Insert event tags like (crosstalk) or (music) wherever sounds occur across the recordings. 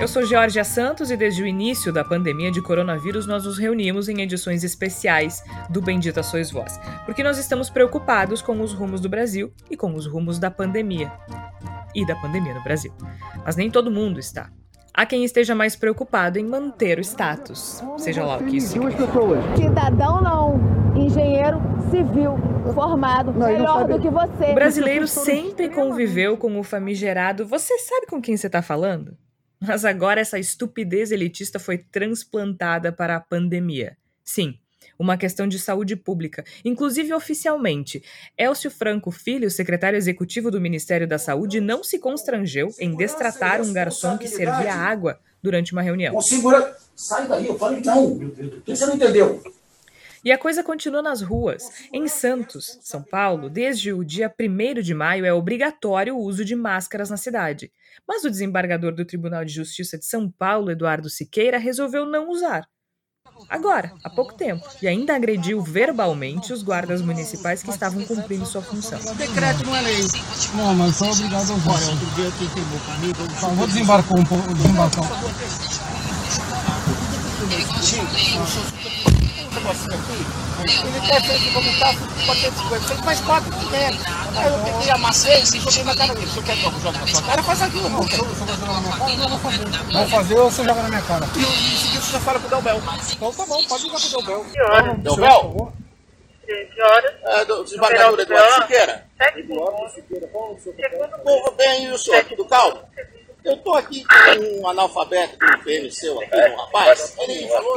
Eu sou Georgia Santos e desde o início da pandemia de coronavírus nós nos reunimos em edições especiais do Bendita Sois Voz, porque nós estamos preocupados com os rumos do Brasil e com os rumos da pandemia. E da pandemia no Brasil. Mas nem todo mundo está. Há quem esteja mais preocupado em manter o status, seja lá o que isso significa. Cidadão não, engenheiro civil formado, melhor do que você. O brasileiro sempre conviveu com o famigerado. Você sabe com quem você está falando? Mas agora essa estupidez elitista foi transplantada para a pandemia. Sim, uma questão de saúde pública, inclusive oficialmente. Elcio Franco Filho, secretário executivo do Ministério da Saúde, não se constrangeu em destratar um garçom que servia água durante uma reunião. Com segura... Sai daí, eu falei não. Você não entendeu? E a coisa continua nas ruas. Em Santos, São Paulo, desde o dia 1 de maio é obrigatório o uso de máscaras na cidade. Mas o desembargador do Tribunal de Justiça de São Paulo, Eduardo Siqueira, resolveu não usar. Agora, há pouco tempo, e ainda agrediu verbalmente os guardas municipais que estavam cumprindo sua função. Decreto não é lei. Não, mas sou obrigado a usar. Outro dia quem queimou. Então, vou desembarcar um pouco. Desembarcar um pouco. Ele quer ver que vamos estar com ele faz quatro que quer. Aí eu peguei, amassei e joguei na cara dele. Você quer que eu jogue na sua cara? Faz aquilo, irmão. Você vai jogar na minha cara? Não, vou fazer. Vai fazer ou você joga na minha cara? E em seguida você já fala pro Delbel. Então tá bom, pode jogar pro Delbel. Que horas? Delbel? Que horas? É, do desembargador Eduardo Siqueira. Sete. Segundo Tudo bem, o senhor? Tudo calmo? Eu tô aqui com um analfabeto do PMC aqui, um rapaz.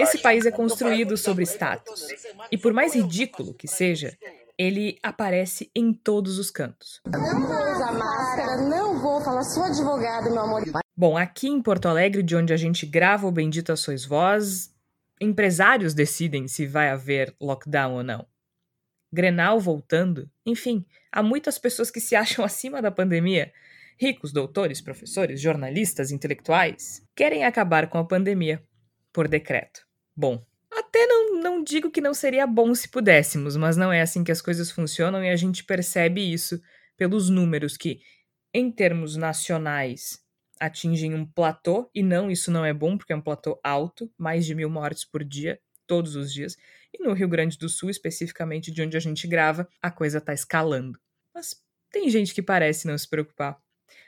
Esse país é construído sobre status. E por mais ridículo que seja, ele aparece em todos os cantos. Não vou usar máscara, não vou falar, sou advogada, meu amor. Bom, aqui em Porto Alegre, de onde a gente grava o Bendita Sois Voz, empresários decidem se vai haver lockdown ou não. Grenal voltando, enfim, há muitas pessoas que se acham (laughs) acima da pandemia. Ricos, doutores, professores, jornalistas, intelectuais querem acabar com a pandemia por decreto. Bom, até não, não digo que não seria bom se pudéssemos, mas não é assim que as coisas funcionam e a gente percebe isso pelos números que, em termos nacionais, atingem um platô, e não, isso não é bom, porque é um platô alto, mais de mil mortes por dia, todos os dias. E no Rio Grande do Sul, especificamente de onde a gente grava, a coisa está escalando. Mas tem gente que parece não se preocupar.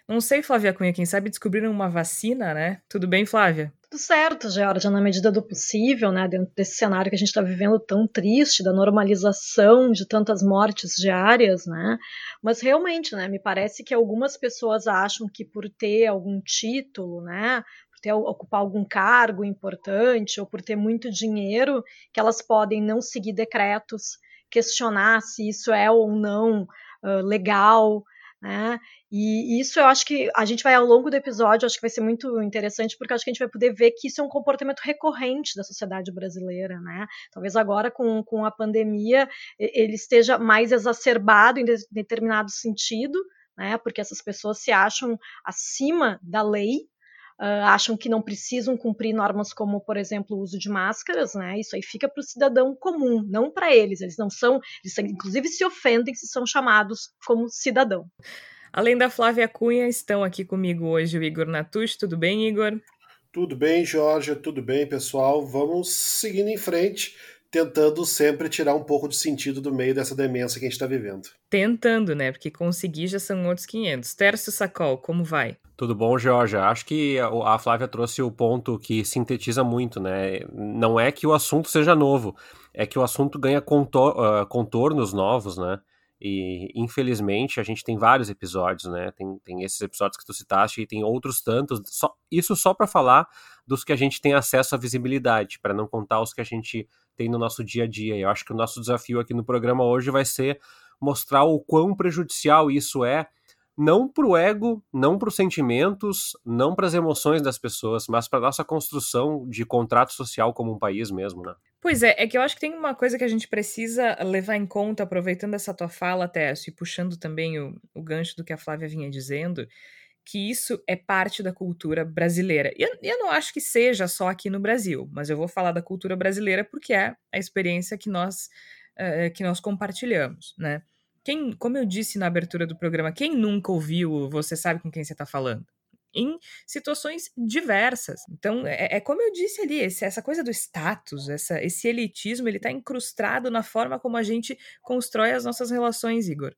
Não sei, Flávia Cunha, quem sabe descobriram uma vacina, né? Tudo bem, Flávia? Tudo certo, Georgia, na medida do possível, né, dentro desse cenário que a gente está vivendo tão triste, da normalização de tantas mortes diárias, né, mas realmente, né, me parece que algumas pessoas acham que por ter algum título, né, ter, ocupar algum cargo importante ou por ter muito dinheiro, que elas podem não seguir decretos, questionar se isso é ou não uh, legal, né? E isso eu acho que a gente vai ao longo do episódio, acho que vai ser muito interessante, porque acho que a gente vai poder ver que isso é um comportamento recorrente da sociedade brasileira, né? Talvez agora com, com a pandemia ele esteja mais exacerbado em de, determinado sentido, né? Porque essas pessoas se acham acima da lei, Uh, acham que não precisam cumprir normas como, por exemplo, o uso de máscaras, né? Isso aí fica para o cidadão comum, não para eles. Eles não são, eles inclusive se ofendem se são chamados como cidadão. Além da Flávia Cunha, estão aqui comigo hoje o Igor Natush. Tudo bem, Igor? Tudo bem, Jorge. Tudo bem, pessoal. Vamos seguindo em frente tentando sempre tirar um pouco de sentido do meio dessa demência que a gente está vivendo. Tentando, né? Porque conseguir já são outros 500. Tércio Sacol, como vai? Tudo bom, Georgia? Acho que a Flávia trouxe o ponto que sintetiza muito, né? Não é que o assunto seja novo, é que o assunto ganha contor uh, contornos novos, né? E infelizmente a gente tem vários episódios, né? Tem, tem esses episódios que tu citaste e tem outros tantos. Só, isso só para falar dos que a gente tem acesso à visibilidade, para não contar os que a gente tem no nosso dia a dia. Eu acho que o nosso desafio aqui no programa hoje vai ser mostrar o quão prejudicial isso é não para o ego, não para os sentimentos, não para as emoções das pessoas, mas para nossa construção de contrato social como um país mesmo, né? Pois é, é que eu acho que tem uma coisa que a gente precisa levar em conta, aproveitando essa tua fala, Tess, e puxando também o, o gancho do que a Flávia vinha dizendo, que isso é parte da cultura brasileira. E eu, eu, não acho que seja só aqui no Brasil, mas eu vou falar da cultura brasileira porque é a experiência que nós, uh, que nós compartilhamos, né? Quem, como eu disse na abertura do programa, quem nunca ouviu Você Sabe Com Quem Você Está Falando? em situações diversas. Então, é, é como eu disse ali, esse, essa coisa do status, essa, esse elitismo, ele está incrustado na forma como a gente constrói as nossas relações, Igor.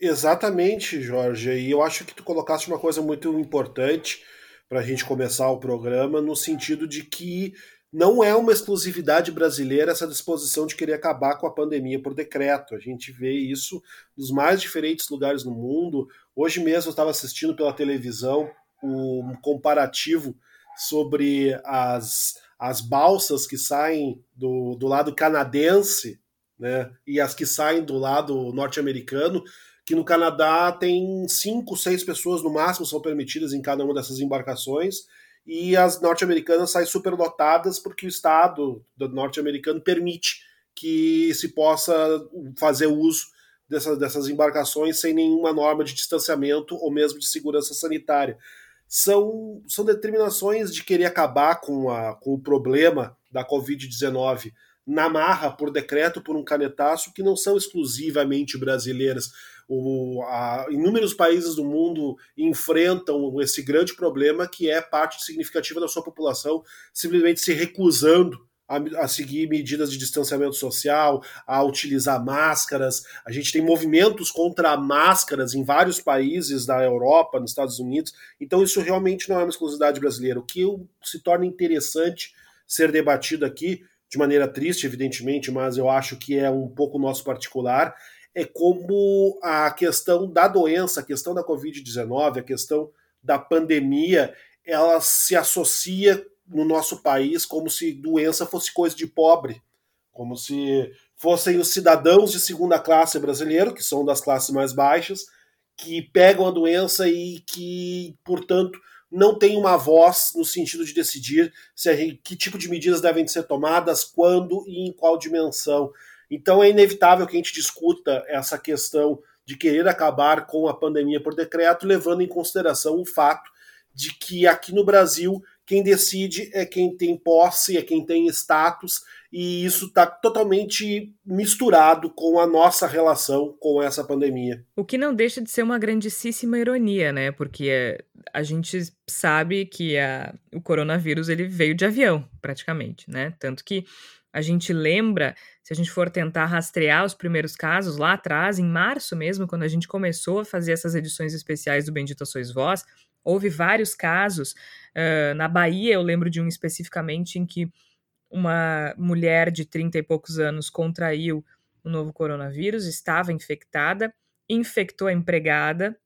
Exatamente, Jorge. E eu acho que tu colocaste uma coisa muito importante para a gente começar o programa, no sentido de que não é uma exclusividade brasileira essa disposição de querer acabar com a pandemia por decreto. A gente vê isso nos mais diferentes lugares no mundo. Hoje mesmo eu estava assistindo pela televisão um comparativo sobre as, as balsas que saem do, do lado canadense né, e as que saem do lado norte-americano, que no Canadá tem cinco, seis pessoas no máximo são permitidas em cada uma dessas embarcações, e as norte-americanas saem superlotadas porque o Estado norte-americano permite que se possa fazer uso dessas, dessas embarcações sem nenhuma norma de distanciamento ou mesmo de segurança sanitária são, são determinações de querer acabar com, a, com o problema da Covid-19 na marra, por decreto, por um canetaço, que não são exclusivamente brasileiras. O, a, inúmeros países do mundo enfrentam esse grande problema que é parte significativa da sua população simplesmente se recusando a, a, seguir medidas de distanciamento social, a utilizar máscaras. A gente tem movimentos contra máscaras em vários países da Europa, nos Estados Unidos. Então, isso realmente não é uma exclusividade brasileira. O que se torna interessante ser debatido aqui, de maneira triste, evidentemente, mas eu acho que é um pouco nosso particular, é como a questão da doença, a questão da Covid-19, a questão da pandemia, ela se associa no nosso país como se doença fosse coisa de pobre, como se fossem os cidadãos de segunda classe brasileiro, que são das classes mais baixas, que pegam a doença e que, portanto, não têm uma voz no sentido de decidir se gente, que tipo de medidas devem ser tomadas, quando e em qual dimensão. Então é inevitável que a gente discuta essa questão de querer acabar com a pandemia por decreto, levando em consideração o fato de que aqui no Brasil quem decide é quem tem posse, é quem tem status, e isso está totalmente misturado com a nossa relação com essa pandemia. O que não deixa de ser uma grandíssima ironia, né? Porque a gente sabe que a, o coronavírus ele veio de avião, praticamente, né? Tanto que a gente lembra, se a gente for tentar rastrear os primeiros casos lá atrás, em março mesmo, quando a gente começou a fazer essas edições especiais do Bendita Sois Vós, houve vários casos. Uh, na Bahia, eu lembro de um especificamente em que uma mulher de 30 e poucos anos contraiu o novo coronavírus, estava infectada, infectou a empregada,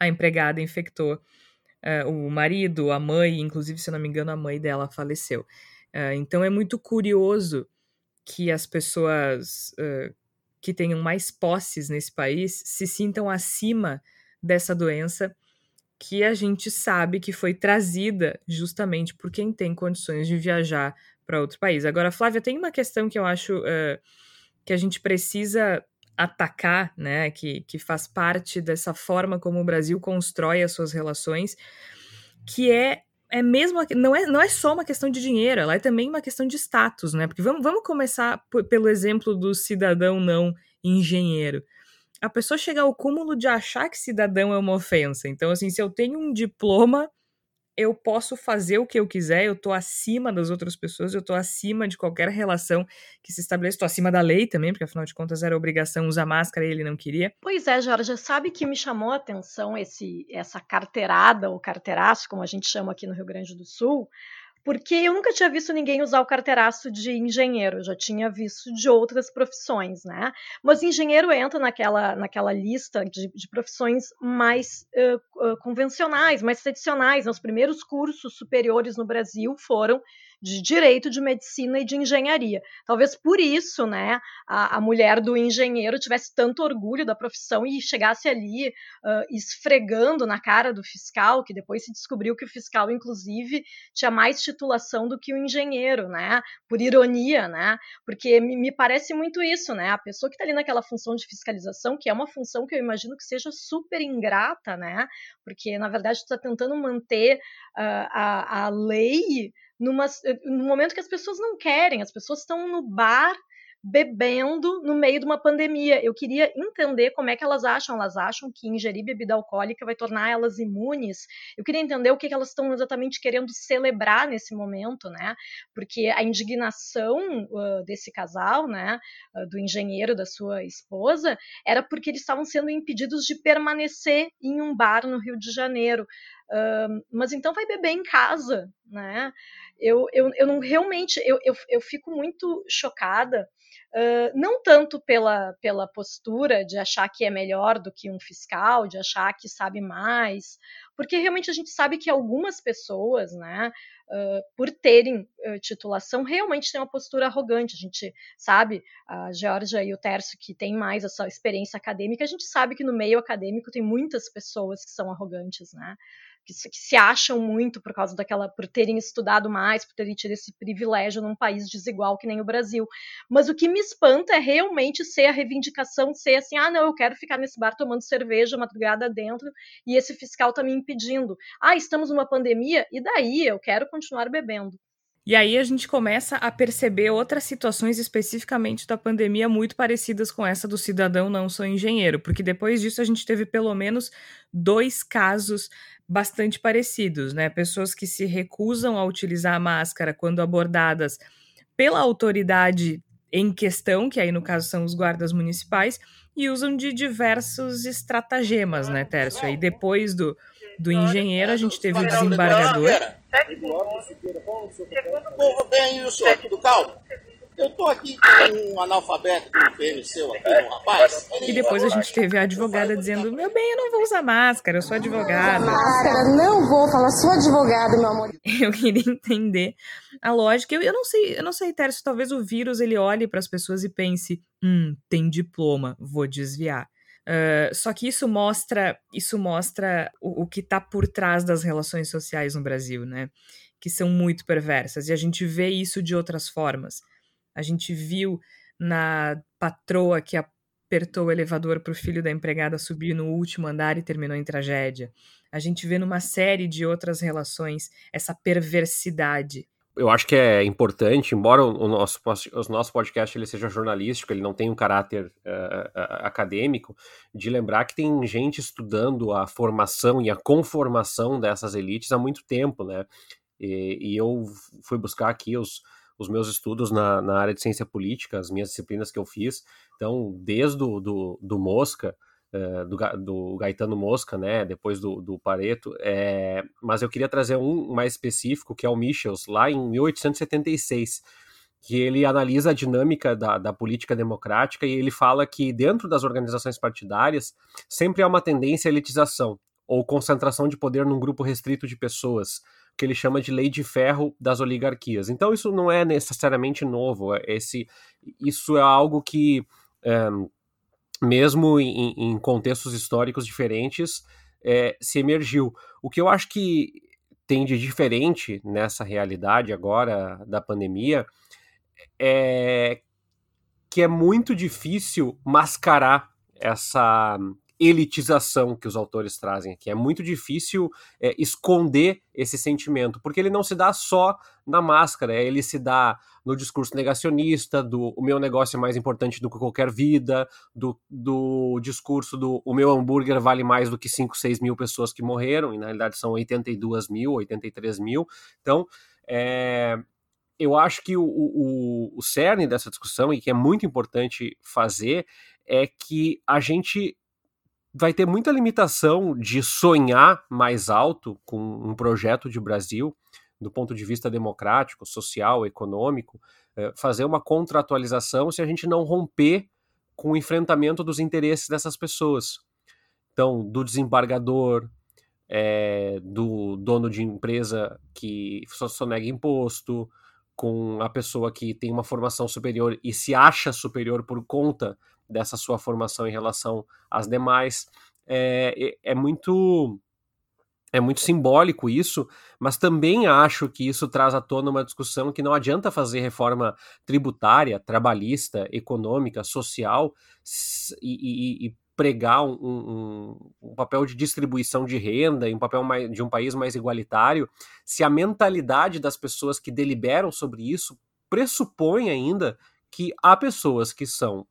a empregada infectou uh, o marido, a mãe, inclusive, se eu não me engano, a mãe dela faleceu. Uh, então é muito curioso que as pessoas uh, que tenham mais posses nesse país se sintam acima dessa doença que a gente sabe que foi trazida justamente por quem tem condições de viajar para outro país. Agora, Flávia, tem uma questão que eu acho uh, que a gente precisa atacar, né, que, que faz parte dessa forma como o Brasil constrói as suas relações, que é é mesmo não é, não é só uma questão de dinheiro, ela é também uma questão de status, né? Porque vamos, vamos começar pelo exemplo do cidadão não engenheiro a pessoa chega ao cúmulo de achar que cidadão é uma ofensa. Então, assim, se eu tenho um diploma, eu posso fazer o que eu quiser, eu tô acima das outras pessoas, eu tô acima de qualquer relação que se estabeleça, tô acima da lei também, porque afinal de contas era obrigação usar máscara e ele não queria. Pois é, Jorge, sabe que me chamou a atenção esse essa carteirada, ou carteiraço, como a gente chama aqui no Rio Grande do Sul, porque eu nunca tinha visto ninguém usar o carteiraço de engenheiro, já tinha visto de outras profissões, né? Mas engenheiro entra naquela, naquela lista de, de profissões mais uh, uh, convencionais, mais tradicionais. Os primeiros cursos superiores no Brasil foram de direito, de medicina e de engenharia. Talvez por isso, né, a, a mulher do engenheiro tivesse tanto orgulho da profissão e chegasse ali uh, esfregando na cara do fiscal, que depois se descobriu que o fiscal, inclusive, tinha mais titulação do que o engenheiro, né? Por ironia, né? Porque me, me parece muito isso, né? A pessoa que está ali naquela função de fiscalização, que é uma função que eu imagino que seja super ingrata, né? Porque, na verdade, está tentando manter uh, a, a lei numa, no momento que as pessoas não querem, as pessoas estão no bar bebendo no meio de uma pandemia. Eu queria entender como é que elas acham. Elas acham que ingerir bebida alcoólica vai tornar elas imunes. Eu queria entender o que, que elas estão exatamente querendo celebrar nesse momento, né? Porque a indignação uh, desse casal, né, uh, do engenheiro da sua esposa, era porque eles estavam sendo impedidos de permanecer em um bar no Rio de Janeiro. Mas então vai beber em casa, né? Eu, eu, eu não realmente eu, eu, eu fico muito chocada Uh, não tanto pela, pela postura de achar que é melhor do que um fiscal, de achar que sabe mais, porque realmente a gente sabe que algumas pessoas, né, uh, por terem titulação, realmente têm uma postura arrogante. A gente sabe, a Georgia e o Tércio, que tem mais essa experiência acadêmica, a gente sabe que no meio acadêmico tem muitas pessoas que são arrogantes, né? Que, que, se acham muito por causa daquela, por terem estudado mais, por terem tido esse privilégio num país desigual que nem o Brasil. Mas o que me espanta é realmente ser a reivindicação, ser assim, ah, não, eu quero ficar nesse bar tomando cerveja madrugada dentro e esse fiscal está me impedindo. Ah, estamos numa pandemia e daí eu quero continuar bebendo. E aí a gente começa a perceber outras situações especificamente da pandemia muito parecidas com essa do cidadão não sou engenheiro, porque depois disso a gente teve pelo menos dois casos bastante parecidos, né? Pessoas que se recusam a utilizar a máscara quando abordadas pela autoridade em questão, que aí no caso são os guardas municipais, e usam de diversos estratagemas, né, Tércio? Aí depois do, do engenheiro a gente teve o desembargador. Bem, isso aqui do calmo. Eu tô aqui com um analfabeto do PM seu aqui, um rapaz. E depois a gente teve a advogada dizendo: Meu bem, eu não vou usar máscara, eu sou advogada. Máscara, não vou falar, sou advogada, meu amor. (laughs) Eu queria entender a lógica. Eu, eu não sei, eu não sei, Tércio, talvez o vírus ele olhe para as pessoas e pense: hum, tem diploma, vou desviar. Uh, só que isso mostra, isso mostra o, o que está por trás das relações sociais no Brasil, né? Que são muito perversas. E a gente vê isso de outras formas. A gente viu na patroa que apertou o elevador para o filho da empregada subir no último andar e terminou em tragédia. A gente vê numa série de outras relações essa perversidade. Eu acho que é importante, embora o nosso, o nosso podcast ele seja jornalístico, ele não tem um caráter uh, acadêmico, de lembrar que tem gente estudando a formação e a conformação dessas elites há muito tempo, né? E, e eu fui buscar aqui os, os meus estudos na, na área de ciência política, as minhas disciplinas que eu fiz. Então, desde do, do, do Mosca, do, do Gaetano Mosca, né, depois do, do Pareto, é, mas eu queria trazer um mais específico, que é o Michels, lá em 1876, que ele analisa a dinâmica da, da política democrática e ele fala que dentro das organizações partidárias sempre há uma tendência à elitização ou concentração de poder num grupo restrito de pessoas, que ele chama de lei de ferro das oligarquias. Então isso não é necessariamente novo, é esse, isso é algo que, é, mesmo em, em, contextos históricos diferentes, é, se emergiu. O que eu acho que tem de diferente nessa realidade agora da pandemia é que é muito difícil mascarar essa elitização que os autores trazem aqui. É muito difícil é, esconder esse sentimento, porque ele não se dá só na máscara, ele se dá no discurso negacionista, do o meu negócio é mais importante do que qualquer vida, do, do discurso do o meu hambúrguer vale mais do que 5, 6 mil pessoas que morreram, e na realidade são 82 mil, 83 mil. Então, é, eu acho que o, o, o cerne dessa discussão, e que é muito importante fazer, é que a gente vai ter muita limitação de sonhar mais alto com um projeto de Brasil, do ponto de vista democrático, social, econômico, é, fazer uma contratualização se a gente não romper com o enfrentamento dos interesses dessas pessoas. Então, do desembargador, é, do dono de empresa que só sonega imposto, com a pessoa que tem uma formação superior e se acha superior por conta dessa sua formação em relação às demais. É, é, muito é muito simbólico isso, mas também acho que isso traz à tona uma discussão que não adianta fazer reforma tributária, trabalhista, econômica, social e, e, e pregar um, um, um, papel de distribuição de renda um papel mais, de um país mais igualitário, se a mentalidade das pessoas que deliberam sobre isso pressupõe ainda que há pessoas que são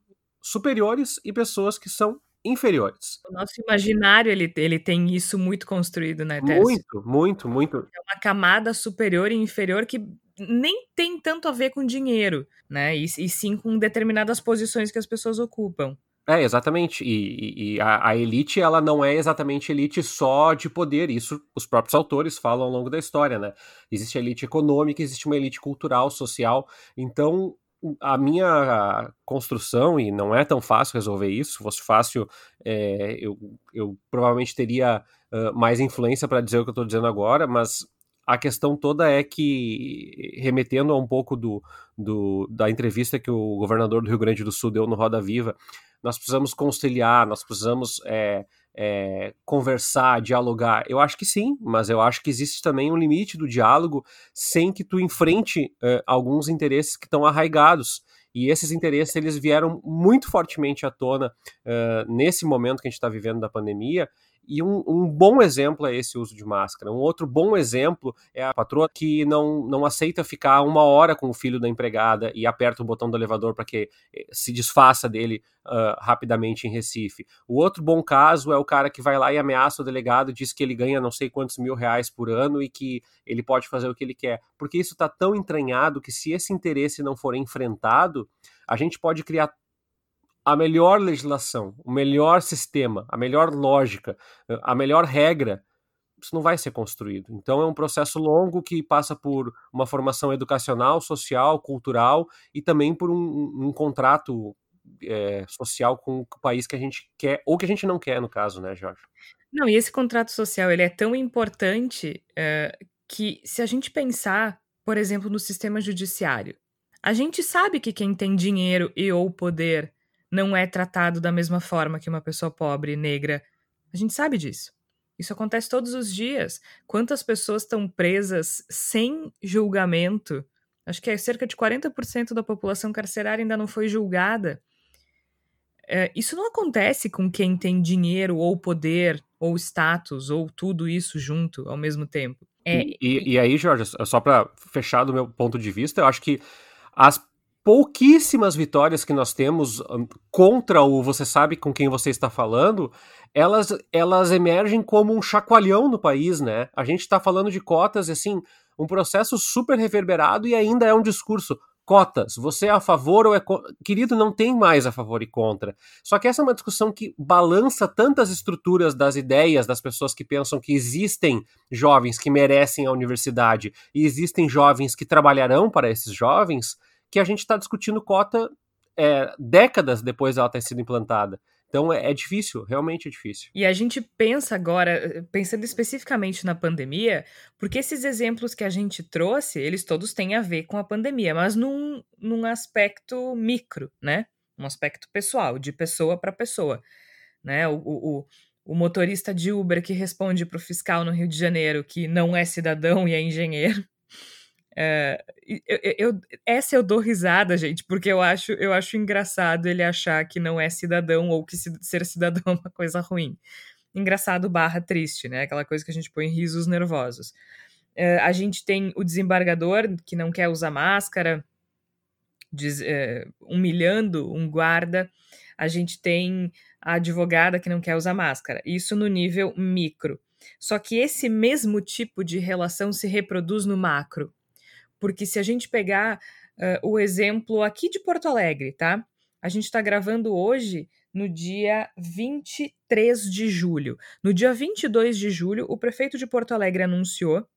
superiores e pessoas que são inferiores. O nosso imaginário, ele, ele tem isso muito construído, né, Tess? Muito, muito, muito. É uma camada superior e inferior que nem tem tanto a ver com dinheiro, né, e, e sim com determinadas posições que as pessoas ocupam. É, exatamente. E, e a, a, elite, ela não é exatamente elite só de poder. Isso os próprios autores falam ao longo da história, né? Existe a elite econômica, existe uma elite cultural, social. Então, a minha construção, e não é tão fácil resolver isso, se fosse fácil, é, eu, eu provavelmente teria uh, mais influência para dizer o que eu estou dizendo agora, mas a questão toda é que, remetendo a um pouco do, do, da entrevista que o governador do Rio Grande do Sul deu no Roda Viva, nós precisamos conciliar, nós precisamos é, é, conversar, dialogar? Eu acho que sim, mas eu acho que existe também um limite do diálogo sem que tu enfrente é, alguns interesses que estão arraigados. E esses interesses eles vieram muito fortemente à tona uh, nesse momento que a gente está vivendo da pandemia e um, um, bom exemplo é esse uso de máscara. Um outro bom exemplo é a patroa que não, não aceita ficar uma hora com o filho da empregada e aperta o botão do elevador para que eh, se desfaça dele uh, rapidamente em Recife. O outro bom caso é o cara que vai lá e ameaça o delegado, diz que ele ganha não sei quantos mil reais por ano e que ele pode fazer o que ele quer. Porque isso está tão entranhado que se esse interesse não for enfrentado, a gente pode criar a melhor legislação, o melhor sistema, a melhor lógica, a melhor regra, isso não vai ser construído. Então é um processo longo que passa por uma formação educacional, social, cultural e também por um, um contrato é, social com o país que a gente quer ou que a gente não quer, no caso, né, Jorge? Não, e esse contrato social ele é tão importante é, que se a gente pensar, por exemplo, no sistema judiciário, a gente sabe que quem tem dinheiro e ou poder não é tratado da mesma forma que uma pessoa pobre, negra. A gente sabe disso. Isso acontece todos os dias. Quantas pessoas estão presas sem julgamento? Acho que é cerca de 40% da população carcerária ainda não foi julgada. É, isso não acontece com quem tem dinheiro ou poder ou status ou tudo isso junto ao mesmo tempo. É, e, e, aí, Jorge, só para fechar do meu ponto de vista, eu acho que as pouquíssimas vitórias que nós temos contra o você sabe com quem você está falando, elas, elas emergem como um chacoalhão no país, né? A gente está falando de cotas, assim, um processo super reverberado e ainda é um discurso. Cotas, você é a favor ou é? Querido, não tem mais a favor e contra. Só que essa é uma discussão que balança tantas estruturas das ideias das pessoas que pensam que existem jovens que merecem a universidade e existem jovens que trabalharão para esses jovens, que a gente está discutindo cota é, décadas depois dela ter sido implantada. Então é, é, difícil, realmente é difícil. E a gente pensa agora, pensando especificamente na pandemia, porque esses exemplos que a gente trouxe, eles todos têm a ver com a pandemia, mas num, num aspecto micro, né? Um aspecto pessoal, de pessoa para pessoa. Né? O, o, o motorista de Uber que responde para o fiscal no Rio de Janeiro que não é cidadão e é engenheiro, é, eu, eu, essa eu dou risada, gente, porque eu acho, eu acho engraçado ele achar que não é cidadão ou que ser cidadão é uma coisa ruim. Engraçado barra triste, né? Aquela coisa que a gente põe risos nervosos. É, a gente tem o desembargador que não quer usar máscara, diz, é, humilhando um guarda. A gente tem a advogada que não quer usar máscara. Isso no nível micro. Só que esse mesmo tipo de relação se reproduz no macro. Porque se a gente pegar uh, o exemplo aqui de Porto Alegre, tá? A gente está gravando hoje no dia 23 de julho. No dia 22 de julho, o prefeito de Porto Alegre anunciou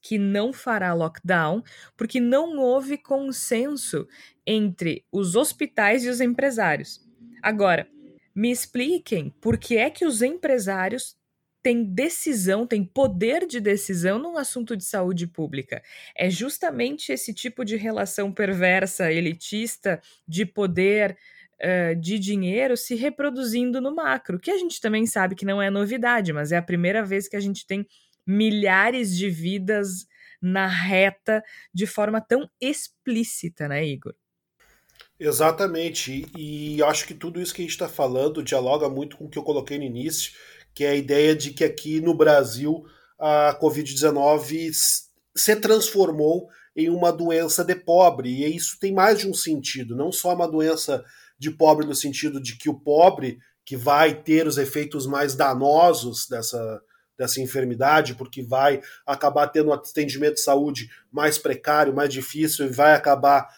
que não fará lockdown porque não houve consenso entre os hospitais e os empresários. Agora, me expliquem por que é que os empresários tem decisão, tem poder de decisão num assunto de saúde pública. É justamente esse tipo de relação perversa, elitista, de poder, uh, de dinheiro se reproduzindo no macro, que a gente também sabe que não é novidade, mas é a primeira vez que a gente tem milhares de vidas na reta de forma tão explícita, né, Igor? Exatamente, e, acho que tudo isso que a gente está falando dialoga muito com o que eu coloquei no início, que é a ideia de que aqui no Brasil a Covid-19 se transformou em uma doença de pobre, e isso tem mais de um sentido, não só uma doença de pobre no sentido de que o pobre que vai ter os efeitos mais danosos dessa, dessa enfermidade, porque vai acabar tendo um atendimento de saúde mais precário, mais difícil, e vai acabar,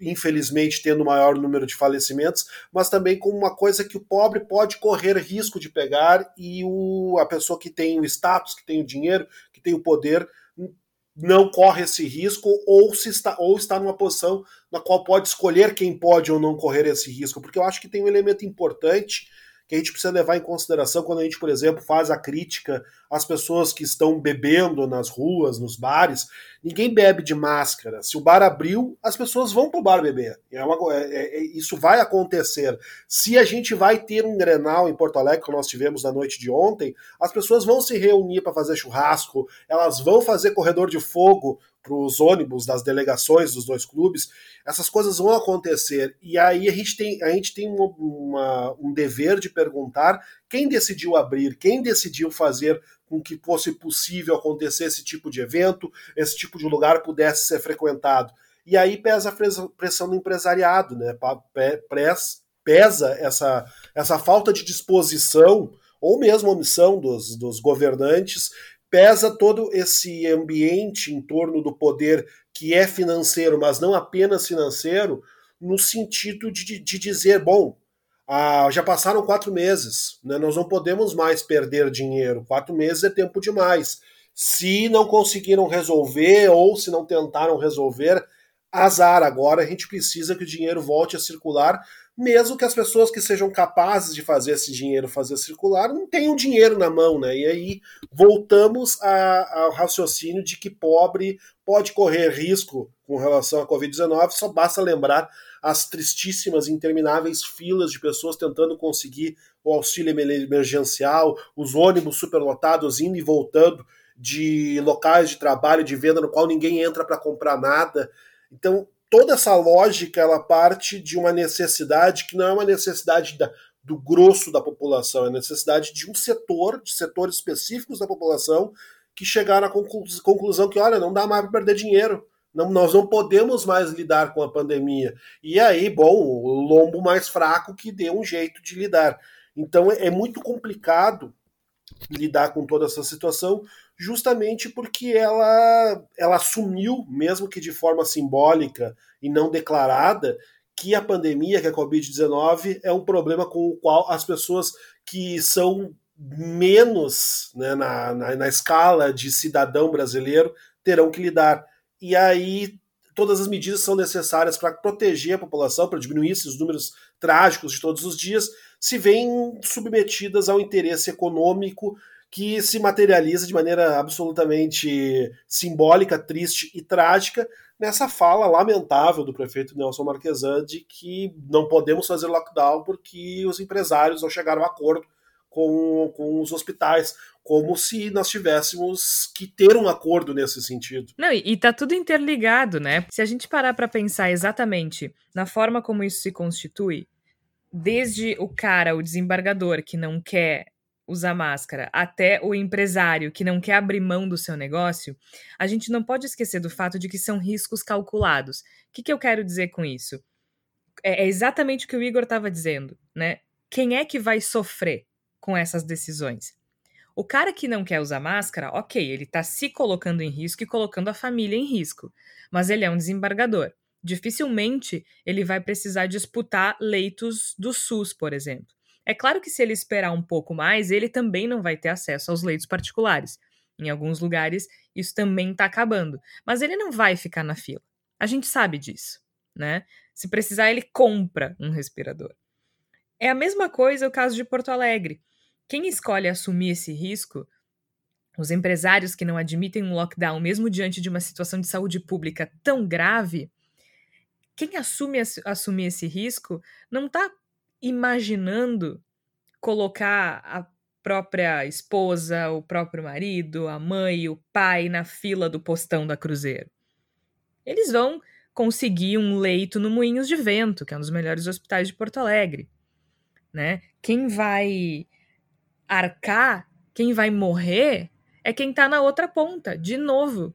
infelizmente, tendo maior número de falecimentos, mas também como uma coisa que o pobre pode correr risco de pegar e o, a pessoa que tem o status, que tem o dinheiro, que tem o poder, não corre esse risco ou se está ou está numa posição na qual pode escolher quem pode ou não correr esse risco, porque eu acho que tem um elemento importante que a gente precisa levar em consideração quando a gente, por exemplo, faz a crítica às pessoas que estão bebendo nas ruas, nos bares. Ninguém bebe de máscara. Se o bar abriu, as pessoas vão para o bar beber. É uma, é, é, isso vai acontecer. Se a gente vai ter um Grenal em Porto Alegre, como nós tivemos na noite de ontem, as pessoas vão se reunir para fazer churrasco, elas vão fazer corredor de fogo para os ônibus das delegações dos dois clubes, essas coisas vão acontecer. E aí a gente tem, a gente tem uma, uma, um dever de perguntar quem decidiu abrir, quem decidiu fazer com que fosse possível acontecer esse tipo de evento, esse tipo de lugar pudesse ser frequentado. E aí pesa a pressão do empresariado, né? pesa essa, essa falta de disposição ou mesmo omissão dos, dos governantes pesa todo esse ambiente em torno do poder que é financeiro, mas não apenas financeiro, no sentido de, de dizer, bom, ah, já passaram quatro meses, né, nós não podemos mais perder dinheiro, quatro meses é tempo demais. Se não conseguiram resolver ou se não tentaram resolver, azar. Agora a gente precisa que o dinheiro volte a circular mesmo que as pessoas que sejam capazes de fazer esse dinheiro fazer circular não tenham dinheiro na mão, né? E aí voltamos a, ao raciocínio de que pobre pode correr risco com relação à Covid-19, só basta lembrar as tristíssimas, intermináveis filas de pessoas tentando conseguir o auxílio emergencial, os ônibus superlotados indo e voltando de locais de trabalho, de venda, no qual ninguém entra para comprar nada. Então, toda essa lógica ela parte de uma necessidade que não é uma necessidade da, do grosso da população, é necessidade de um setor, de setores específicos da população que chegaram à conclusão que, olha, não dá mais para perder dinheiro. Não, nós não podemos mais lidar com a pandemia. E aí, bom, o lombo mais fraco que dê um jeito de lidar. Então é, é muito complicado lidar com toda essa situação, justamente porque ela, ela assumiu, mesmo que de forma simbólica e não declarada, que a pandemia, que a Covid-19, é um problema com o qual as pessoas que são menos né, na, na, na escala de cidadão brasileiro terão que lidar. E aí todas as medidas são necessárias para proteger a população, para diminuir esses números trágicos de todos os dias, se veem submetidas ao interesse econômico que se materializa de maneira absolutamente simbólica, triste e trágica nessa fala lamentável do prefeito Nelson Marquesan de que não podemos fazer lockdown porque os empresários não chegaram a acordo com, com os hospitais, como se nós tivéssemos que ter um acordo nesse sentido. Não, e, e tá tudo interligado, né? Se a gente parar para pensar exatamente na forma como isso se constitui, desde o cara, o desembargador que não quer usar máscara, até o empresário que não quer abrir mão do seu negócio, a gente não pode esquecer do fato de que são riscos calculados. O que, que eu quero dizer com isso? É, é exatamente o que o Igor estava dizendo, né? Quem é que vai sofrer com essas decisões? O cara que não quer usar máscara, ok, ele está se colocando em risco e colocando a família em risco, mas ele é um desembargador. Dificilmente ele vai precisar disputar leitos do SUS, por exemplo. É claro que se ele esperar um pouco mais, ele também não vai ter acesso aos leitos particulares. Em alguns lugares, isso também está acabando. Mas ele não vai ficar na fila. A gente sabe disso, né? Se precisar, ele compra um respirador. É a mesma coisa o caso de Porto Alegre. Quem escolhe assumir esse risco os empresários que não admitem um lockdown, mesmo diante de uma situação de saúde pública tão grave, quem assume assumir esse risco não está imaginando colocar a própria esposa, o próprio marido, a mãe, o pai na fila do postão da Cruzeiro. Eles vão conseguir um leito no Moinhos de Vento, que é um dos melhores hospitais de Porto Alegre. Né? Quem vai arcar, quem vai morrer, é quem está na outra ponta, de novo.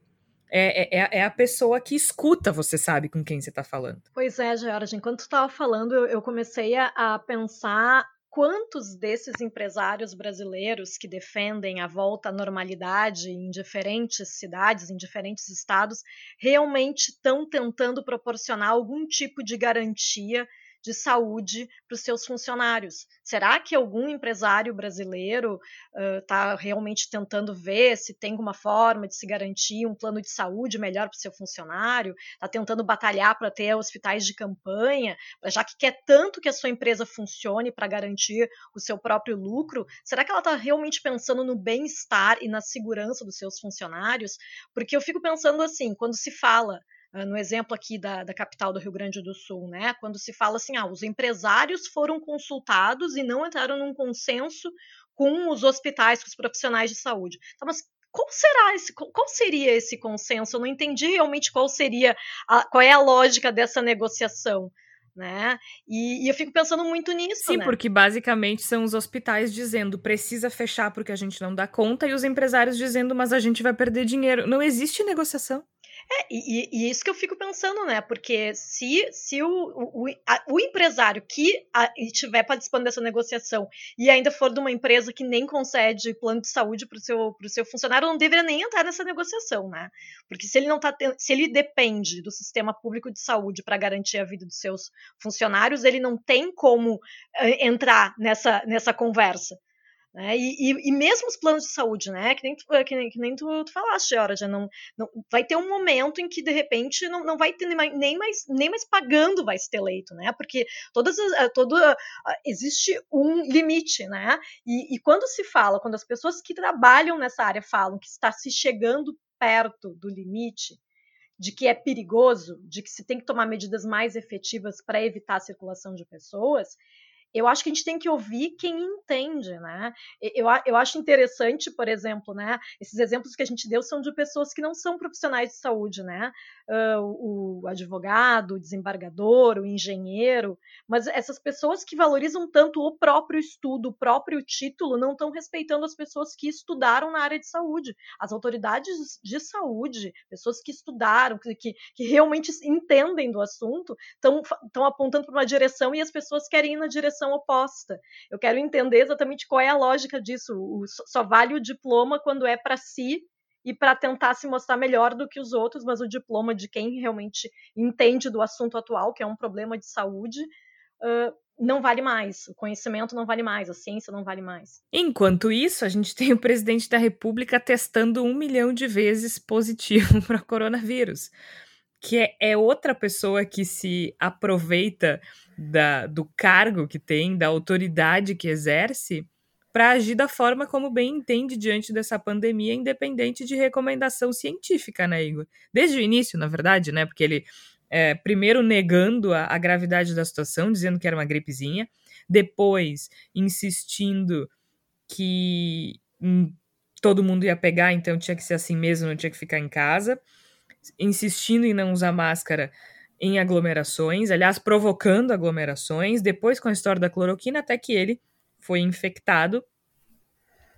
É, é, é, a pessoa que escuta, você sabe com quem você está falando. Pois é, Georgia, enquanto tu estava falando, eu, eu comecei a, a pensar quantos desses empresários brasileiros que defendem a volta à normalidade em diferentes cidades, em diferentes estados, realmente estão tentando proporcionar algum tipo de garantia de saúde para os seus funcionários. Será que algum empresário brasileiro está uh, realmente tentando ver se tem alguma forma de se garantir um plano de saúde melhor para o seu funcionário? Está tentando batalhar para ter hospitais de campanha, já que quer tanto que a sua empresa funcione para garantir o seu próprio lucro? Será que ela está realmente pensando no bem-estar e na segurança dos seus funcionários? Porque eu fico pensando assim, quando se fala no exemplo aqui da, da, capital do Rio Grande do Sul, né? Quando se fala assim, ah, os empresários foram consultados e não entraram num consenso com os hospitais, com os profissionais de saúde. Então, mas qual será esse, qual seria esse consenso? Eu não entendi realmente qual seria, a, qual é a lógica dessa negociação. Né? E, e, eu fico pensando muito nisso. Sim, né? porque basicamente são os hospitais dizendo precisa fechar porque a gente não dá conta, e os empresários dizendo, mas a gente vai perder dinheiro. Não existe negociação. É, e, e, é isso que eu fico pensando, né? Porque se, se o, o, a, o empresário que estiver participando dessa negociação e ainda for de uma empresa que nem concede plano de saúde para o seu, seu funcionário, não deveria nem entrar nessa negociação, né? Porque se ele não tá se ele depende do sistema público de saúde para garantir a vida dos seus funcionários, ele não tem como uh, entrar nessa, nessa conversa. Né? E, e, e, mesmo os planos de saúde, né? Que nem tu, que nem, que nem tu, tu falaste, Hora, já não, não vai ter um momento em que de repente não, não vai ter nem mais, nem mais pagando vai se ter leito, né? Porque todas eh, todo uh, existe um limite, né? E, e quando se fala, quando as pessoas que trabalham nessa área falam que está se chegando perto do limite, de que é perigoso, de que se tem que tomar medidas mais efetivas para evitar a circulação de pessoas, eu acho que a gente tem que ouvir quem entende, né? Eu, eu acho interessante, por exemplo, né? Esses exemplos que a gente deu são de pessoas que não são profissionais de saúde, né? Uh, o advogado, o desembargador, o engenheiro, mas essas pessoas que valorizam tanto o próprio estudo, o próprio título, não estão respeitando as pessoas que estudaram na área de saúde. As autoridades de saúde, pessoas que estudaram, que, que, que realmente entendem do assunto, estão apontando para uma direção e as pessoas querem ir na direção direção oposta. Eu quero entender exatamente qual é a lógica disso. O, só vale o diploma quando é para si e para tentar se mostrar melhor do que os outros, mas o diploma de quem realmente entende do assunto atual, que é um problema de saúde, uh, não vale mais. O conhecimento não vale mais, a ciência não vale mais. Enquanto isso, a gente tem o presidente da República testando um milhão de vezes positivo (laughs) para coronavírus que é, é, outra pessoa que se aproveita da, do cargo que tem, da autoridade que exerce, para agir da forma como bem entende diante dessa pandemia, independente de recomendação científica, né, Igor? Desde o início, na verdade, né? Porque ele, é, primeiro negando a, a gravidade da situação, dizendo que era uma gripezinha, depois insistindo que hum, todo mundo ia pegar, então tinha que ser assim mesmo, não tinha que ficar em casa insistindo em não usar máscara em aglomerações, aliás, provocando aglomerações, depois com a história da cloroquina, até que ele foi infectado,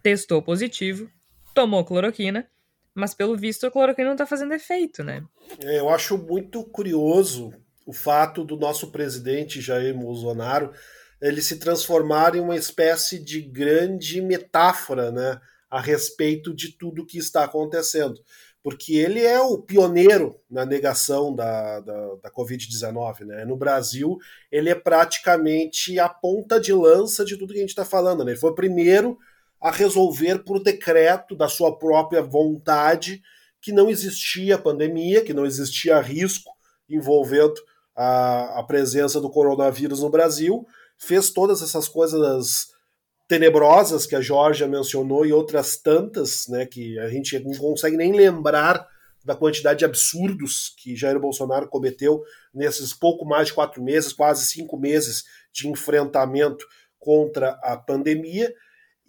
testou positivo, tomou cloroquina, mas pelo visto a cloroquina não está fazendo efeito, né? É, eu acho muito curioso o fato do nosso presidente Jair Bolsonaro ele se transformar em uma espécie de grande metáfora, né, a respeito de tudo que está acontecendo porque ele é o pioneiro na negação da, da, da Covid-19. Né? No Brasil, ele é praticamente a ponta de lança de tudo que a gente está falando. Né? Ele foi o primeiro a resolver por decreto da sua própria vontade que não existia pandemia, que não existia risco envolvendo a, a presença do coronavírus no Brasil, fez todas essas coisas tenebrosas que a Georgia mencionou e outras tantas, né, que a gente não consegue nem lembrar da quantidade de absurdos que Jair Bolsonaro cometeu nesses pouco mais de quatro meses, quase cinco meses de enfrentamento contra a pandemia,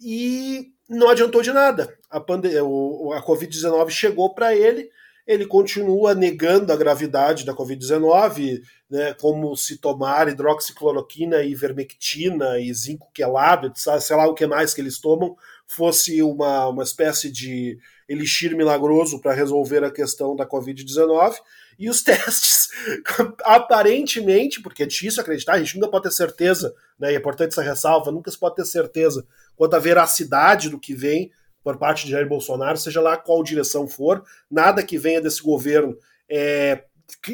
e não adiantou de nada. A, a Covid-19 chegou para ele, ele continua negando a gravidade da Covid-19, né, como se tomar hidroxicloroquina, ivermectina e zinco quelado, sei lá o que mais que eles tomam, fosse uma, uma espécie de elixir milagroso para resolver a questão da Covid-19. E os (laughs) testes, aparentemente, porque é difícil acreditar, a gente nunca pode ter certeza, né, e é importante essa ressalva, nunca se pode ter certeza quanto à veracidade do que vem por parte de Jair Bolsonaro, seja lá qual direção for, nada que venha desse governo é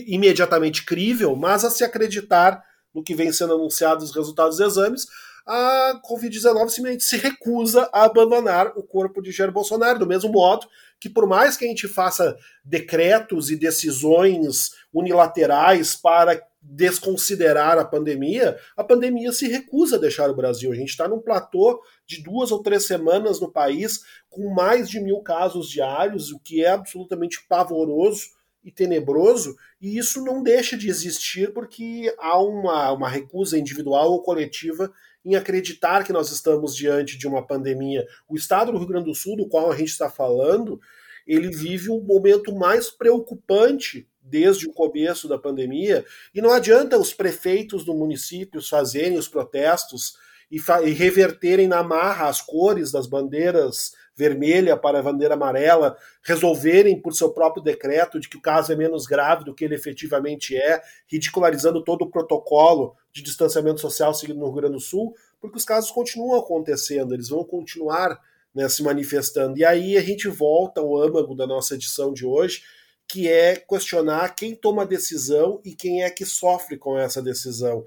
imediatamente crível, mas a se acreditar no que vem sendo anunciado os resultados dos exames, a Covid-19 simplesmente se recusa a abandonar o corpo de Jair Bolsonaro, do mesmo modo que, por mais que a gente faça decretos e decisões unilaterais para desconsiderar a pandemia, a pandemia se recusa a deixar o Brasil. A gente está num platô de duas ou três semanas no país com mais de mil casos diários, o que é absolutamente pavoroso e tenebroso, e isso não deixa de existir porque há uma, uma recusa individual ou coletiva em acreditar que nós estamos diante de uma pandemia. O estado do Rio Grande do Sul, do qual a gente está falando, ele vive um momento mais preocupante desde o começo da pandemia, e não adianta os prefeitos do município fazerem os protestos e, e reverterem na marra as cores das bandeiras vermelha para a bandeira amarela, resolverem por seu próprio decreto de que o caso é menos grave do que ele efetivamente é, ridicularizando todo o protocolo de distanciamento social seguido no Rio Grande do Sul, porque os casos continuam acontecendo, eles vão continuar né, se manifestando. E aí a gente volta ao âmago da nossa edição de hoje, que é questionar quem toma a decisão e quem é que sofre com essa decisão.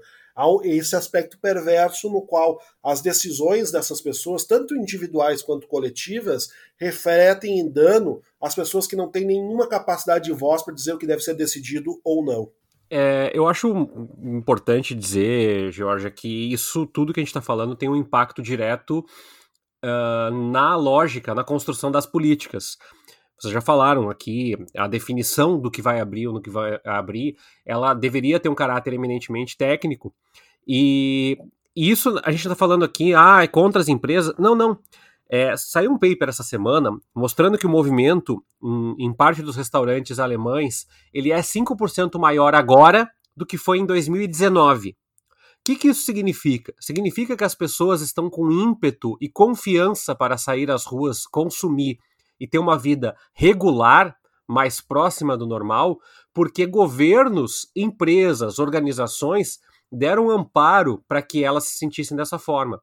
Esse aspecto perverso no qual as decisões dessas pessoas, tanto individuais quanto coletivas, refletem em dano às pessoas que não têm nenhuma capacidade de voz para dizer o que deve ser decidido ou não. É, eu acho importante dizer, Georgia, que isso tudo que a gente está falando tem um impacto direto uh, na lógica, na construção das políticas. Vocês já falaram aqui, a definição do que vai abrir ou no que vai abrir, ela deveria ter um caráter eminentemente técnico. E, isso a gente está falando aqui, ah, é contra as empresas. Não, não. É, saiu um paper essa semana mostrando que o movimento em, em parte dos restaurantes alemães ele é 5% maior agora do que foi em 2019. O que, que isso significa? Significa que as pessoas estão com ímpeto e confiança para sair às ruas, consumir e ter uma vida regular, mais próxima do normal, porque governos, empresas, organizações deram amparo para que elas se sentissem dessa forma.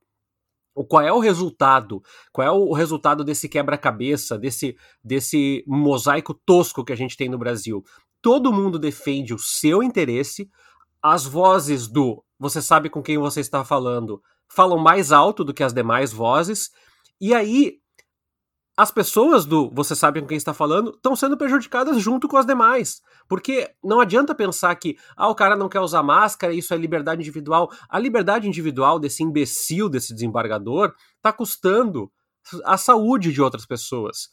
O qual é o resultado? Qual é o resultado desse quebra-cabeça, desse, desse mosaico tosco que a gente tem no Brasil? Todo mundo defende o seu interesse, as vozes do você sabe com quem você está falando falam mais alto do que as demais vozes, e aí as pessoas do você sabe com quem está falando estão sendo prejudicadas junto com as demais. Porque não adianta pensar que ah, o cara não quer usar máscara, isso é liberdade individual. A liberdade individual desse imbecil, desse desembargador, está custando a saúde de outras pessoas.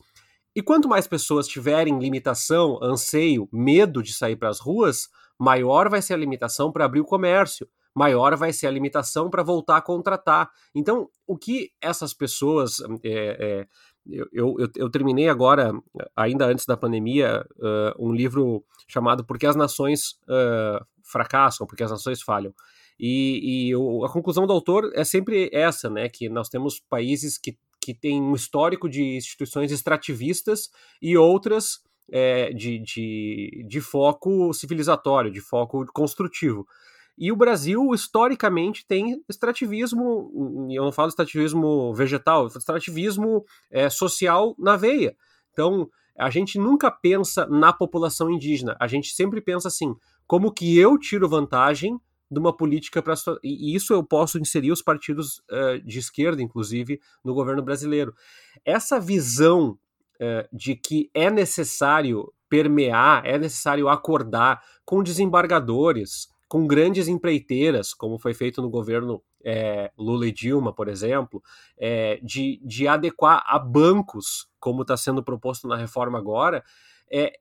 E quanto mais pessoas tiverem limitação, anseio, medo de sair para as ruas, maior vai ser a limitação para abrir o comércio, maior vai ser a limitação para voltar a contratar. Então, o que essas pessoas é, é, eu, eu, eu, terminei agora, ainda antes da pandemia, uh, um livro chamado Por que as Nações uh, Fracassam, Por que as Nações Falham. E, e o, a conclusão do autor é sempre essa, né? Que nós temos países que, que têm um histórico de instituições extrativistas e outras é, de, de, de foco civilizatório, de foco construtivo. E o Brasil, historicamente, tem extrativismo, eu não falo extrativismo vegetal, extrativismo é, social na veia. Então, a gente nunca pensa na população indígena, a gente sempre pensa assim, como que eu tiro vantagem de uma política para e isso eu posso inserir os partidos uh, de esquerda, inclusive, no governo brasileiro. Essa visão uh, de que é necessário permear, é necessário acordar com desembargadores, com grandes empreiteiras, como foi feito no governo é, Lula e Dilma, por exemplo, é, de, de adequar a bancos, como está sendo proposto na reforma agora, é,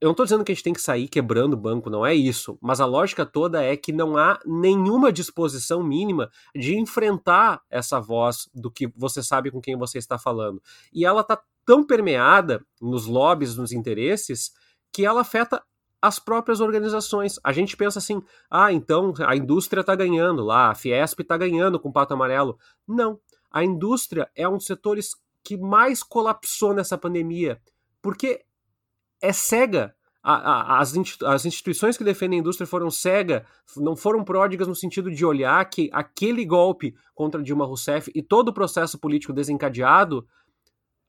eu não estou dizendo que a gente tem que sair quebrando o banco, não é isso. Mas a lógica toda é que não há nenhuma disposição mínima de enfrentar essa voz do que você sabe com quem você está falando. E ela está tão permeada nos lobbies, nos interesses, que ela afeta as próprias organizações. A gente pensa assim: ah, então a indústria está ganhando lá, a Fiesp está ganhando com o pato amarelo. Não. A indústria é um dos setores que mais colapsou nessa pandemia, porque é cega. as, instituições que defendem a indústria foram cega, não foram pródigas no sentido de olhar que aquele golpe contra Dilma Rousseff e todo o processo político desencadeado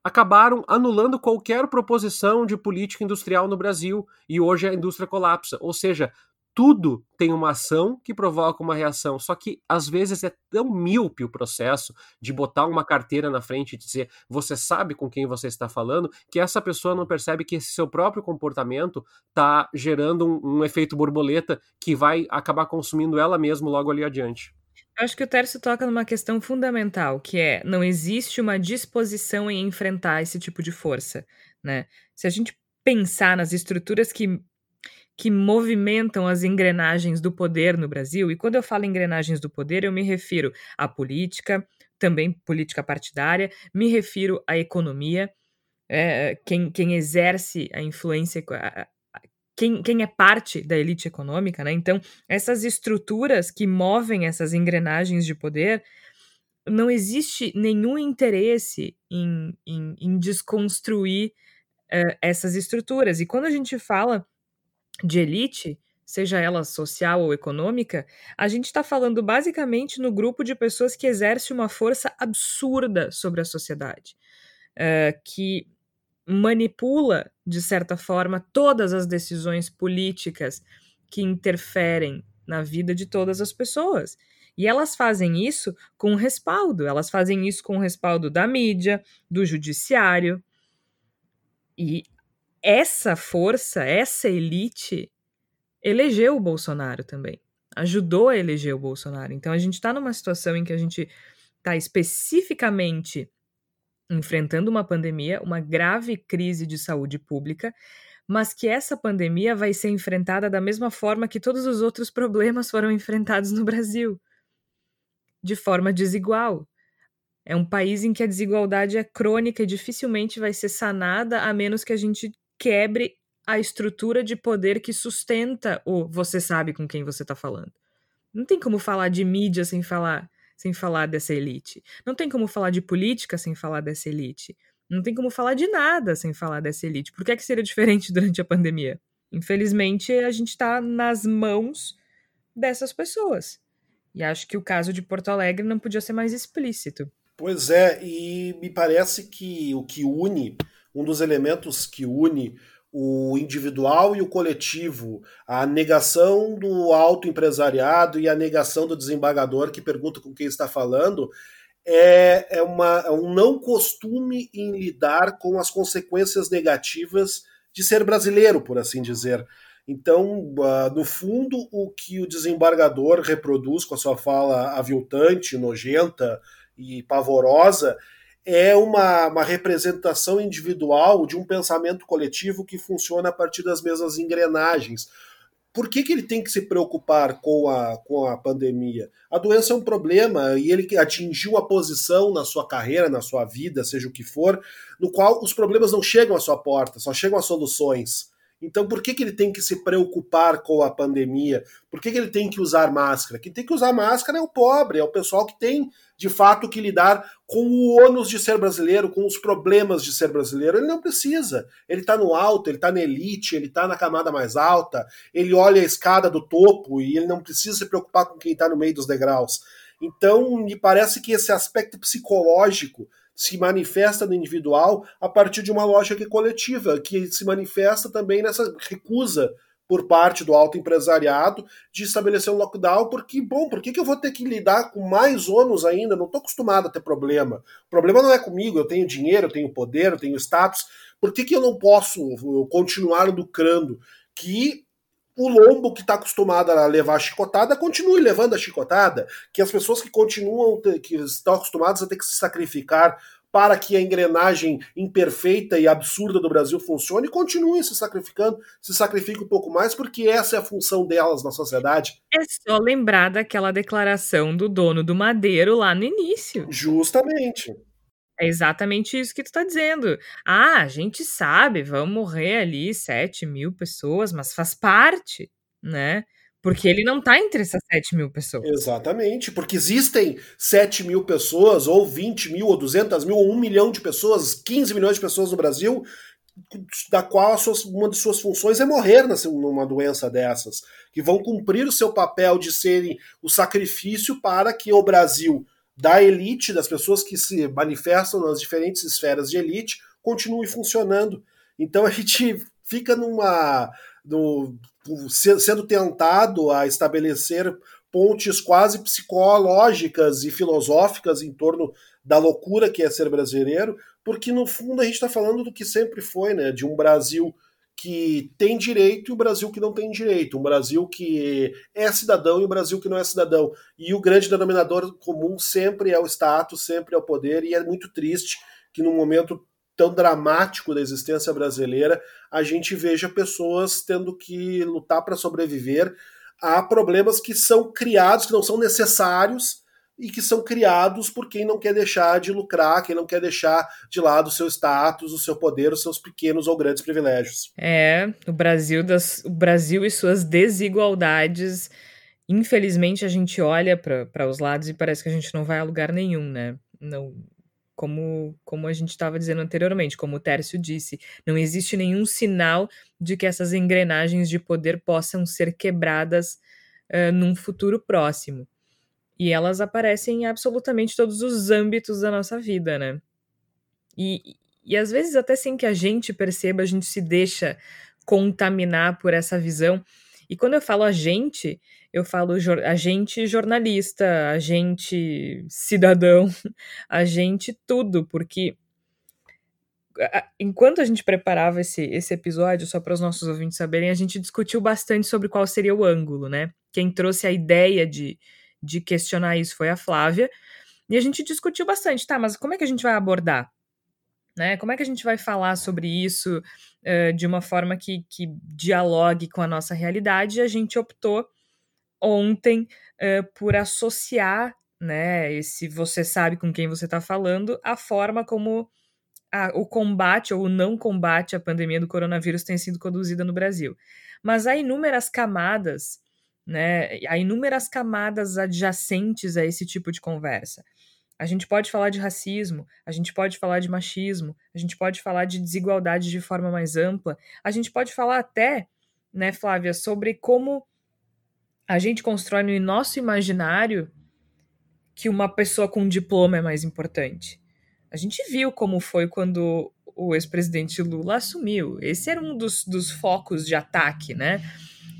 acabaram anulando qualquer proposição de política industrial no Brasil e hoje a indústria colapsa. Ou seja, tudo tem uma ação que provoca uma reação. Só que às vezes é tão míope o processo de botar uma carteira na frente e dizer você sabe com quem você está falando, que essa pessoa não percebe que esse seu próprio comportamento está gerando um, um efeito borboleta que vai acabar consumindo ela mesma logo ali adiante. Acho que o Tércio toca numa questão fundamental, que é não existe uma disposição em enfrentar esse tipo de força, né? Se a gente pensar nas estruturas que que movimentam as engrenagens do poder no Brasil. E quando eu falo engrenagens do poder, eu me refiro à política, também política partidária, me refiro à economia, é, quem, quem exerce a influência, quem, quem é parte da elite econômica, né? Então, essas estruturas que movem essas engrenagens de poder, não existe nenhum interesse em, em, em desconstruir uh, essas estruturas. E quando a gente fala de elite, seja ela social ou econômica, a gente está falando basicamente no grupo de pessoas que exerce uma força absurda sobre a sociedade, uh, que manipula, de certa forma, todas as decisões políticas que interferem na vida de todas as pessoas. E elas fazem isso com respaldo, elas fazem isso com o respaldo da mídia, do judiciário. E essa força, essa elite, elegeu o Bolsonaro também. Ajudou a eleger o Bolsonaro. Então a gente está numa situação em que a gente está especificamente enfrentando uma pandemia, uma grave crise de saúde pública, mas que essa pandemia vai ser enfrentada da mesma forma que todos os outros (laughs) problemas foram enfrentados no Brasil de forma desigual. É um país em que a desigualdade é crônica e dificilmente vai ser sanada a menos que a gente quebre a estrutura de poder que sustenta o você sabe com quem você está falando. Não tem como falar de mídia sem falar sem falar dessa elite. Não tem como falar de política sem falar dessa elite. Não tem como falar de nada sem falar dessa elite. Por que, é que seria (laughs) diferente durante a pandemia? Infelizmente, a gente está nas mãos dessas pessoas. E acho que o caso de Porto Alegre não podia ser mais explícito. Pois é, e me parece que o que une, um dos elementos que une o individual e o coletivo, a negação do autoempresariado e a negação do desembargador que pergunta com quem está falando, é, é, uma, é um não costume em lidar com as consequências negativas de ser brasileiro, por assim dizer. Então, uh, no fundo, o que o desembargador reproduz com a sua fala aviltante, nojenta e pavorosa é uma, uma representação individual de um pensamento coletivo que funciona a partir das mesmas engrenagens. Por que, que ele tem que se preocupar com a, com a pandemia? A doença é um problema e ele atingiu a posição na sua carreira, na sua vida, seja o que for, no qual os problemas não chegam à sua porta, só chegam as soluções. Então, por que, que ele tem que se preocupar com a pandemia? Por que, que ele tem que usar máscara? Quem tem que usar máscara é o pobre, é o pessoal que tem, de fato, que lidar com o ônus de ser brasileiro, com os problemas de ser brasileiro. Ele não precisa. Ele está no alto, ele está na elite, ele está na camada mais alta, ele olha a escada do topo e ele não precisa se preocupar com quem está no meio dos degraus. Então, me parece que esse aspecto psicológico se manifesta no individual a partir de uma lógica coletiva, que se manifesta também nessa recusa por parte do alto empresariado de estabelecer um lockdown, porque, bom, por que, que eu vou ter que lidar com mais ônus ainda? Não estou acostumado a ter problema. O problema não é comigo, eu tenho dinheiro, eu tenho poder, eu tenho status. Por que, que eu não posso continuar lucrando? Que o lombo que está acostumado a levar a chicotada continue levando a chicotada, que as pessoas que continuam, que estão acostumadas a ter que se sacrificar para que a engrenagem imperfeita e absurda do Brasil funcione, continuem se sacrificando, se sacrifiquem um pouco mais, porque essa é a função delas na sociedade. É só lembrar daquela declaração do dono do Madeiro lá no início. Justamente. É exatamente isso que tu está dizendo. Ah, a gente sabe, vão morrer ali 7 mil pessoas, mas faz parte, né? Porque ele não está entre essas 7 mil pessoas. Exatamente, porque existem 7 mil pessoas, ou 20 mil, ou 200 mil, ou 1 milhão de pessoas, 15 milhões de pessoas no Brasil, da qual uma de suas funções é morrer numa doença dessas, que vão cumprir o seu papel de serem o sacrifício para que o Brasil da elite, das pessoas que se manifestam nas diferentes esferas de elite, continue funcionando. Então a gente fica numa. No, sendo tentado a estabelecer pontes quase psicológicas e filosóficas em torno da loucura que é ser brasileiro, porque no fundo a gente está falando do que sempre foi, né? De um Brasil que tem direito e o Brasil que não tem direito, um Brasil que é cidadão e o Brasil que não é cidadão. E o grande denominador comum sempre é o status, sempre é o poder, e é muito triste que num momento tão dramático da existência brasileira a gente veja pessoas tendo que lutar para sobreviver a problemas que são criados, que não são necessários, e que são criados por quem não quer deixar de lucrar, quem não quer deixar de lado o seu status, o seu poder, os seus pequenos ou grandes privilégios. É, o Brasil, das, o Brasil e suas desigualdades. Infelizmente, a gente olha para os lados e parece que a gente não vai a lugar nenhum, né? Não, como, como a gente estava dizendo anteriormente, como o Tércio disse, não existe nenhum sinal de que essas engrenagens de poder possam ser quebradas uh, num futuro próximo. E elas aparecem em absolutamente todos os âmbitos da nossa vida, né? E, e às vezes, até sem que a gente perceba, a gente se deixa contaminar por essa visão. E quando eu falo a gente, eu falo a gente jornalista, a gente cidadão, (laughs) a gente tudo, porque enquanto a gente preparava esse, esse episódio, só para os nossos ouvintes saberem, a gente discutiu bastante sobre qual seria o ângulo, né? Quem trouxe a ideia de, de questionar isso foi a Flávia. E a gente discutiu bastante, tá? Mas como é que a gente vai abordar? Né? Como é que a gente vai falar sobre isso uh, de uma forma que, que dialogue com a nossa realidade? A gente optou ontem uh, por associar, né? Esse você sabe com quem você está falando, a forma como a, o combate ou o não combate à pandemia do coronavírus tem sido conduzida no Brasil. Mas há inúmeras camadas né? Há inúmeras camadas adjacentes a esse tipo de conversa. A gente pode falar de racismo, a gente pode falar de machismo, a gente pode falar de desigualdade de forma mais ampla, a gente pode falar até, né, Flávia, sobre como a gente constrói no nosso imaginário que uma pessoa com diploma é mais importante. A gente viu como foi quando o ex-presidente Lula assumiu. Esse era um dos, dos focos de ataque, né?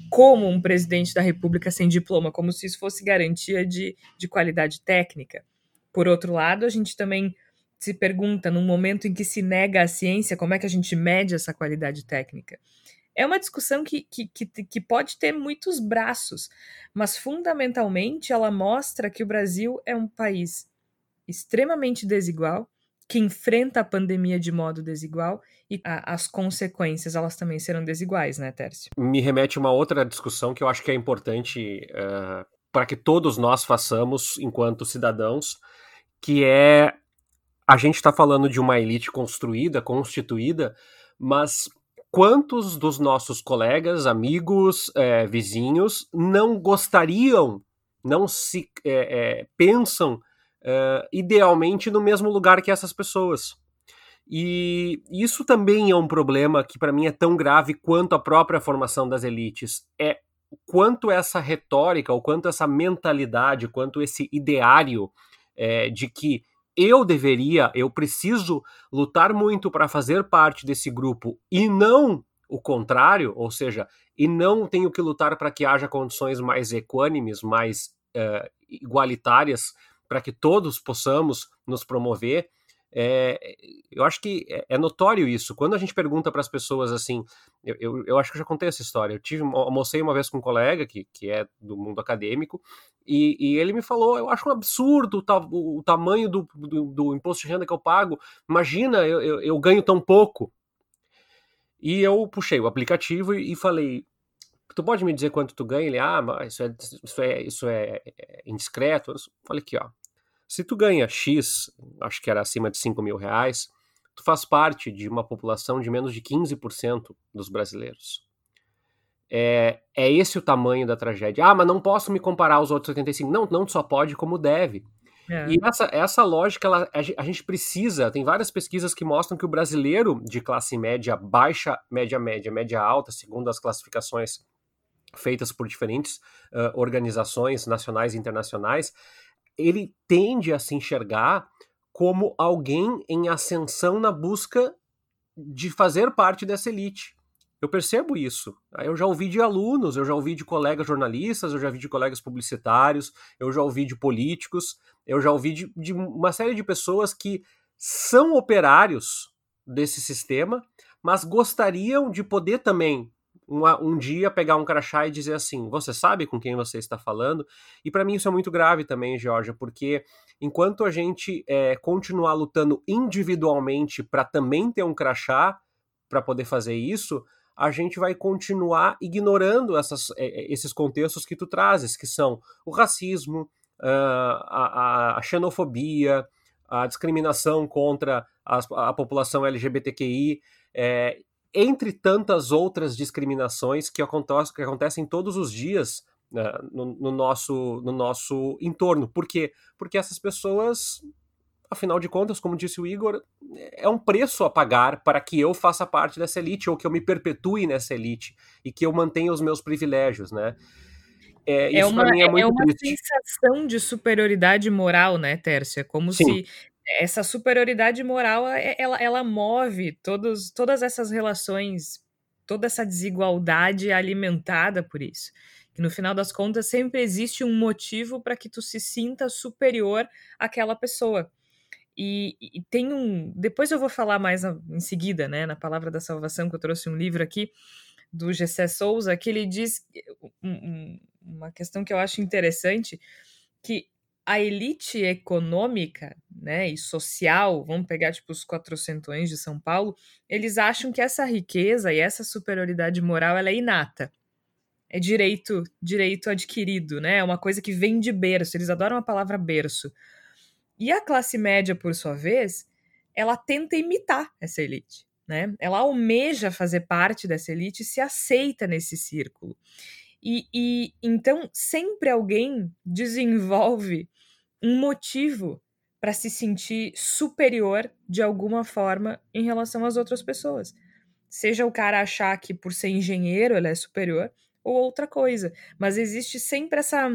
como um presidente da República sem diploma, como se isso fosse garantia de, de qualidade técnica. Por outro lado, a gente também se pergunta, num momento em que se nega a ciência, como é que a gente mede essa qualidade técnica? É uma discussão que, que, que, que pode ter muitos braços, mas fundamentalmente ela mostra que o Brasil é um país extremamente desigual, que enfrenta a pandemia de modo desigual e a, as consequências elas também serão desiguais, né, Tércio? Me remete a uma outra discussão que eu acho que é importante uh, para que todos nós façamos enquanto cidadãos, que é a gente está falando de uma elite construída, constituída, mas quantos dos nossos colegas, amigos, é, vizinhos não gostariam, não se é, é, pensam idealmente no mesmo lugar que essas pessoas. E isso também é um problema que para mim é tão grave quanto a própria formação das elites. É quanto essa retórica, ou quanto essa mentalidade, quanto esse ideário é, de que eu deveria, eu preciso lutar muito para fazer parte desse grupo e não o contrário, ou seja, e não tenho que lutar para que haja condições mais equânimes, mais uh, igualitárias para que todos possamos nos promover, É, eu acho que é, é notório isso. Quando a gente pergunta para as pessoas assim, eu, eu, eu, acho que eu já contei essa história. Eu tive, almocei uma vez com um colega que, que é do mundo acadêmico e, e ele me falou: eu acho um absurdo o, o tamanho do, do, do, imposto de renda que eu pago. Imagina, eu, eu, eu ganho tão pouco. E eu puxei o aplicativo e, e falei: tu pode me dizer quanto tu ganha? Ele, ah, mas isso é, isso é, isso é, é indiscreto. Eu falei aqui, ó, se tu ganha X, acho que era acima de 5 mil reais, tu faz parte de uma população de menos de 15% dos brasileiros. É, é esse o tamanho da tragédia. Ah, mas não posso me comparar aos outros 85. Não, não só pode, como deve. É. E essa, essa lógica, ela, a gente precisa, tem várias pesquisas que mostram que o brasileiro de classe média baixa, média média, média alta, segundo as classificações feitas por diferentes uh, organizações nacionais e internacionais, ele tende a se enxergar como alguém em ascensão na busca de fazer parte dessa elite. Eu percebo isso. Eu já ouvi de alunos, eu já ouvi de colegas jornalistas, eu já ouvi de colegas publicitários, eu já ouvi de políticos, eu já ouvi de, de uma série de pessoas que são operários desse sistema, mas gostariam de poder também um dia pegar um crachá e dizer assim: você sabe com quem você está falando? E para mim isso é muito grave também, Georgia, porque enquanto a gente é, continuar lutando individualmente para também ter um crachá para poder fazer isso, a gente vai continuar ignorando essas, é, esses contextos que tu trazes, que são o racismo, a, a, xenofobia, a discriminação contra a, a população LGBTQI. É, entre tantas outras discriminações que, acontecem, que acontecem todos os dias né, no, no, nosso, no nosso entorno. Por quê? Porque essas pessoas, afinal de contas, como disse o Igor, é um preço a pagar para que eu faça parte dessa elite ou que eu me perpetue nessa elite e que eu mantenha os meus privilégios, né? É, é uma, é, é uma sensação de superioridade moral, né, Tércia? Como Sim. se essa superioridade moral é, ela, ela move todos, todas essas relações, toda essa desigualdade alimentada por isso. Que no final das contas sempre existe um motivo para que tu se sinta superior àquela pessoa. E, e, tem um. Depois eu vou falar mais em seguida, né, na Palavra da Salvação, que eu trouxe um livro aqui do Gessé Souza, que ele diz um, uma questão que eu acho interessante, que a elite econômica né, e social, vamos pegar tipo os quatrocentões de São Paulo, eles acham que essa riqueza e essa superioridade moral ela é inata. É direito, direito adquirido, né? É uma coisa que vem de berço. Eles adoram a palavra berço. E a classe média, por sua vez, ela tenta imitar essa elite, né? Ela almeja fazer parte dessa elite e se aceita nesse círculo. E, e então sempre alguém desenvolve um motivo para se sentir superior de alguma forma em relação às outras pessoas. Seja o cara achar que por ser engenheiro ele é superior ou outra coisa, mas existe sempre essa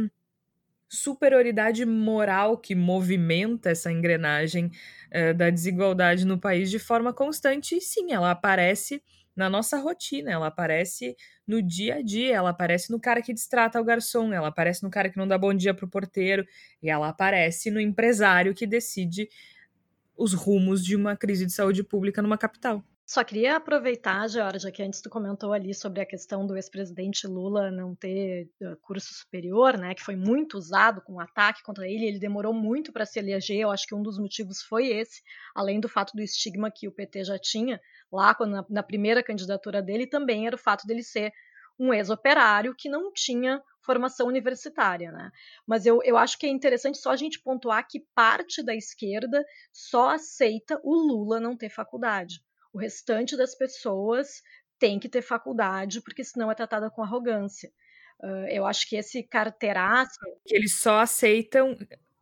superioridade moral que movimenta essa engrenagem uh, da desigualdade no país de forma constante e sim, ela aparece na nossa rotina, ela aparece no dia a dia, ela aparece no cara que distrata o garçom, ela aparece no cara que não dá bom dia pro porteiro, e ela aparece no empresário que decide os rumos de uma crise de saúde pública numa capital. Só queria aproveitar, Georgia, que antes tu comentou ali sobre a questão do ex-presidente Lula não ter uh, curso superior, né, que foi muito usado com ataque contra ele, ele demorou muito para se eleger, eu acho que um dos motivos foi esse, além do fato do estigma que o PT já tinha lá quando, na, na primeira candidatura dele, também era o fato dele ser um ex-operário que não tinha formação universitária, né? Mas eu, eu acho que é interessante só a gente pontuar que parte da esquerda só aceita o Lula não ter faculdade. O restante das pessoas tem que ter faculdade, porque senão é tratada com arrogância. Uh, eu acho que esse carteiraço. Que eles só aceitam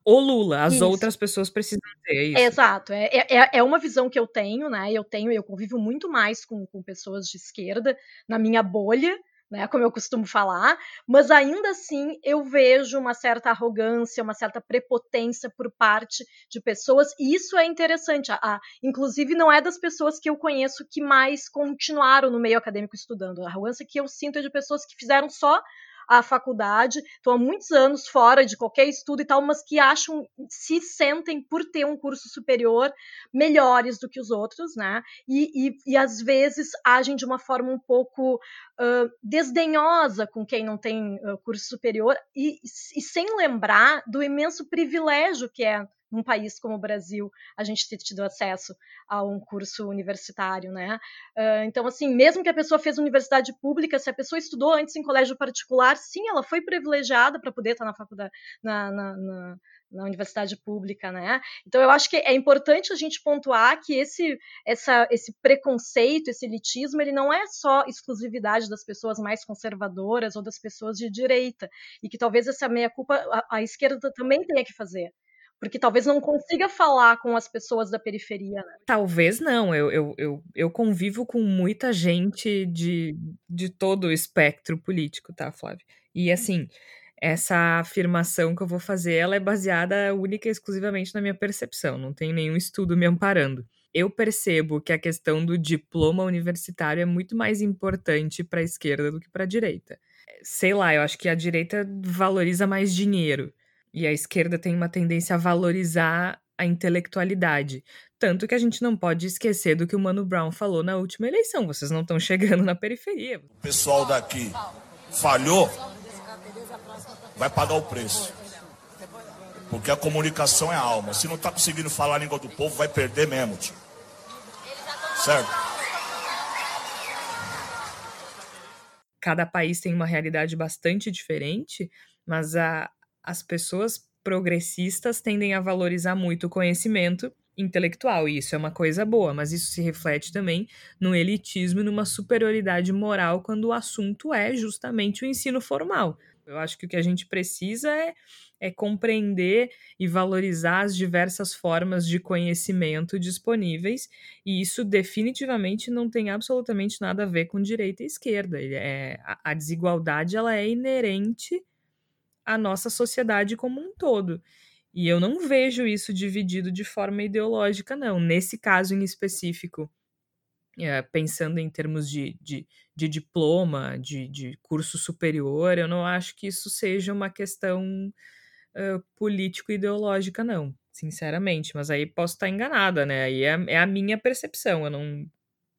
o Lula, as isso. outras pessoas precisam ter isso. Exato, é, é, é uma visão que eu tenho, né? Eu tenho, eu convivo muito mais com, com pessoas de esquerda na minha bolha, né, como eu costumo falar, mas ainda assim eu vejo uma certa arrogância, uma certa prepotência por parte de pessoas, e isso é interessante. A, a, inclusive, não é das pessoas que eu conheço que mais continuaram no meio acadêmico estudando. A arrogância que eu sinto é de pessoas que fizeram só à faculdade, estão há muitos anos fora de qualquer estudo e tal, mas que acham, se sentem por ter um curso superior melhores do que os outros, né? E, e, e às vezes agem de uma forma um pouco uh, desdenhosa com quem não tem uh, curso superior e, e sem lembrar do imenso privilégio que é num país como o Brasil, a gente ter tido acesso a um curso universitário, né? Uh, então, assim, mesmo que a pessoa fez universidade pública, se a pessoa estudou antes em colégio particular, sim, ela foi privilegiada para poder estar na faculdade, na, na, na, na, universidade pública, né? Então, eu acho que é importante a gente pontuar que esse, essa, esse preconceito, esse elitismo, ele não é só exclusividade das pessoas mais conservadoras ou das pessoas de direita, e que talvez essa meia-culpa a, a esquerda também tenha que fazer porque talvez não consiga falar com as pessoas da periferia. Né? Talvez não. Eu, eu, eu, eu, convivo com muita gente de, de todo o espectro político, tá, Flávio? E assim, essa afirmação que eu vou fazer, ela é baseada única e exclusivamente na minha percepção. Não tem nenhum estudo me amparando. Eu percebo que a questão do diploma universitário é muito mais importante para a esquerda do que para a direita. Sei lá, eu acho que a direita valoriza mais dinheiro e a esquerda tem uma tendência a valorizar a intelectualidade. Tanto que a gente não pode esquecer do que o Mano Brown falou na última eleição. Vocês não estão chegando na periferia. O pessoal daqui falhou, vai pagar o preço. Porque a comunicação é a alma. Se não está conseguindo falar a língua do povo, vai perder mesmo, tio. Certo? Cada país tem uma realidade bastante diferente, mas a, as pessoas progressistas tendem a valorizar muito o conhecimento intelectual, e isso é uma coisa boa, mas isso se reflete também no elitismo e numa superioridade moral quando o assunto é justamente o ensino formal. Eu acho que o que a gente precisa é, é compreender e valorizar as diversas formas de conhecimento disponíveis, e isso definitivamente não tem absolutamente nada a ver com direita e esquerda. É, a, a desigualdade ela é inerente a nossa sociedade como um todo. E eu não vejo isso dividido de forma ideológica, não. Nesse caso em específico, é, pensando em termos de, de, de diploma, de, de, curso superior, eu não acho que isso seja uma questão uh, político-ideológica, não, sinceramente. Mas aí posso estar enganada, né? Aí é, é a minha percepção. Eu não,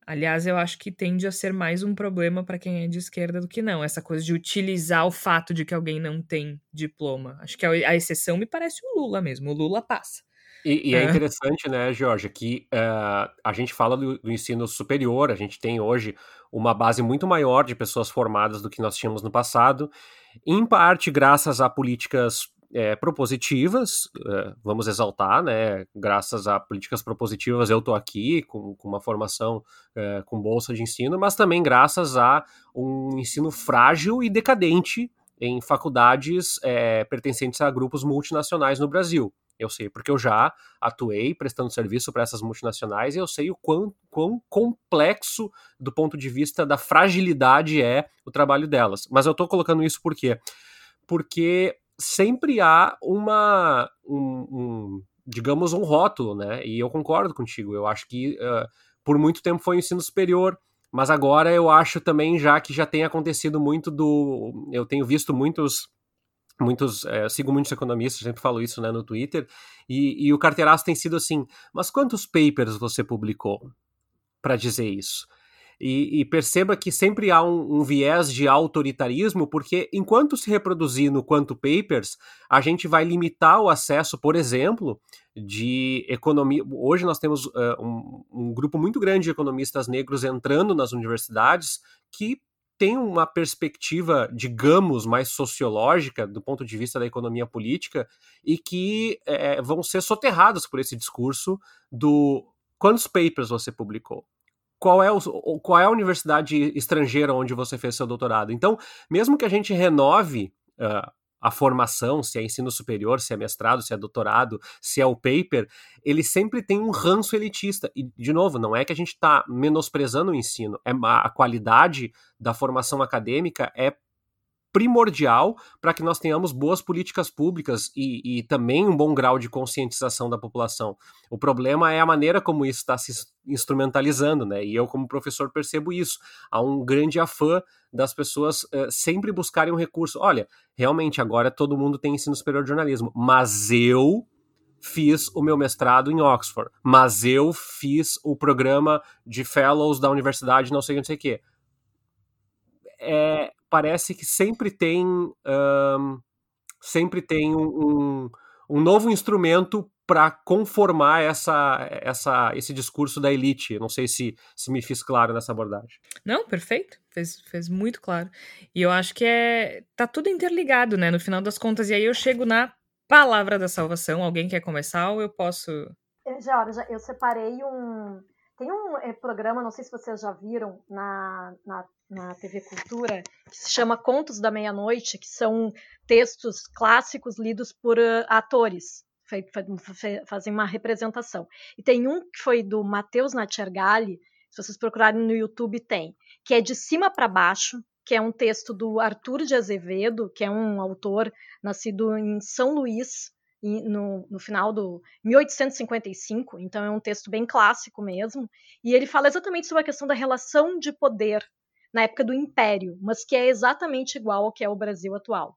Aliás, eu acho que tende a ser mais um problema para quem é de esquerda do que não. Essa coisa de utilizar o fato de que alguém não tem diploma. Acho que a, exceção me parece o Lula mesmo. O Lula passa. E, e é. é interessante, né, Georgia, que uh, a gente fala do, do, ensino superior, a gente tem hoje uma base muito maior de pessoas formadas do que nós tínhamos no passado, em parte graças a políticas é, propositivas, é, vamos exaltar, né? Graças a políticas propositivas eu estou aqui com, com, uma formação é, com bolsa de ensino, mas também graças a um ensino frágil e decadente em faculdades pertencentes a grupos multinacionais no Brasil. Eu sei porque eu já atuei prestando serviço para essas multinacionais e eu sei o quão, quão complexo do ponto de vista da fragilidade é o trabalho delas. Mas eu estou colocando isso por quê? Porque sempre há uma, um, um, digamos, um rótulo, né? E eu concordo contigo. Eu acho que uh, por muito tempo foi o ensino superior, mas agora eu acho também já que já tem acontecido muito do, eu tenho visto muitos muitos, é, sigo muitos economistas, sempre falo isso né, no Twitter, e, e o carteiraço tem sido assim, mas quantos papers você publicou para dizer isso? E, e, perceba que sempre há um, um, viés de autoritarismo, porque enquanto se reproduzir no quanto papers, a gente vai limitar o acesso, por exemplo, de economia. Hoje nós temos uh, um, um grupo muito grande de economistas negros entrando nas universidades que tem uma perspectiva, digamos, mais sociológica do ponto de vista da economia política e que é, vão ser soterrados por esse discurso do quantos papers você publicou qual é, o, qual é a universidade estrangeira onde você fez seu doutorado. Então, mesmo que a gente renove uh, a formação, se é ensino superior, se é mestrado, se é doutorado, se é o paper, ele sempre tem um ranço elitista. E, de novo, não é que a gente está menosprezando o ensino, é a qualidade da formação acadêmica é primordial para que nós tenhamos boas políticas públicas e, e, também um bom grau de conscientização da população. O problema é a maneira como isso está se instrumentalizando, né? E eu, como professor, percebo isso. Há um grande afã das pessoas uh, sempre buscarem um recurso. Olha, realmente agora todo mundo tem ensino superior de jornalismo, mas eu fiz o meu mestrado em Oxford, mas eu fiz o programa de fellows da universidade, não sei não sei o quê. É, parece que sempre tem um, sempre tem um, um novo instrumento para conformar essa, essa, esse discurso da elite. Não sei se, se me fiz claro nessa abordagem. Não, perfeito. Fez, fez muito claro. E eu acho que é tá tudo interligado, né? No final das contas. E aí eu chego na palavra da salvação. Alguém quer começar ou eu posso? É, Jorge, eu separei um. Tem um é, programa, não sei se vocês já viram, na, na, na TV Cultura, que se chama Contos da Meia-Noite, que são textos clássicos lidos por uh, atores fazem uma representação. E tem um que foi do Matheus Natchergali, se vocês procurarem no YouTube tem, que é de cima para baixo, que é um texto do Arthur de Azevedo, que é um autor nascido em São Luís, no, no, final do 1855, então é um texto bem clássico mesmo, e ele fala exatamente sobre a questão da relação de poder na época do Império, mas que é exatamente igual ao que é o Brasil atual.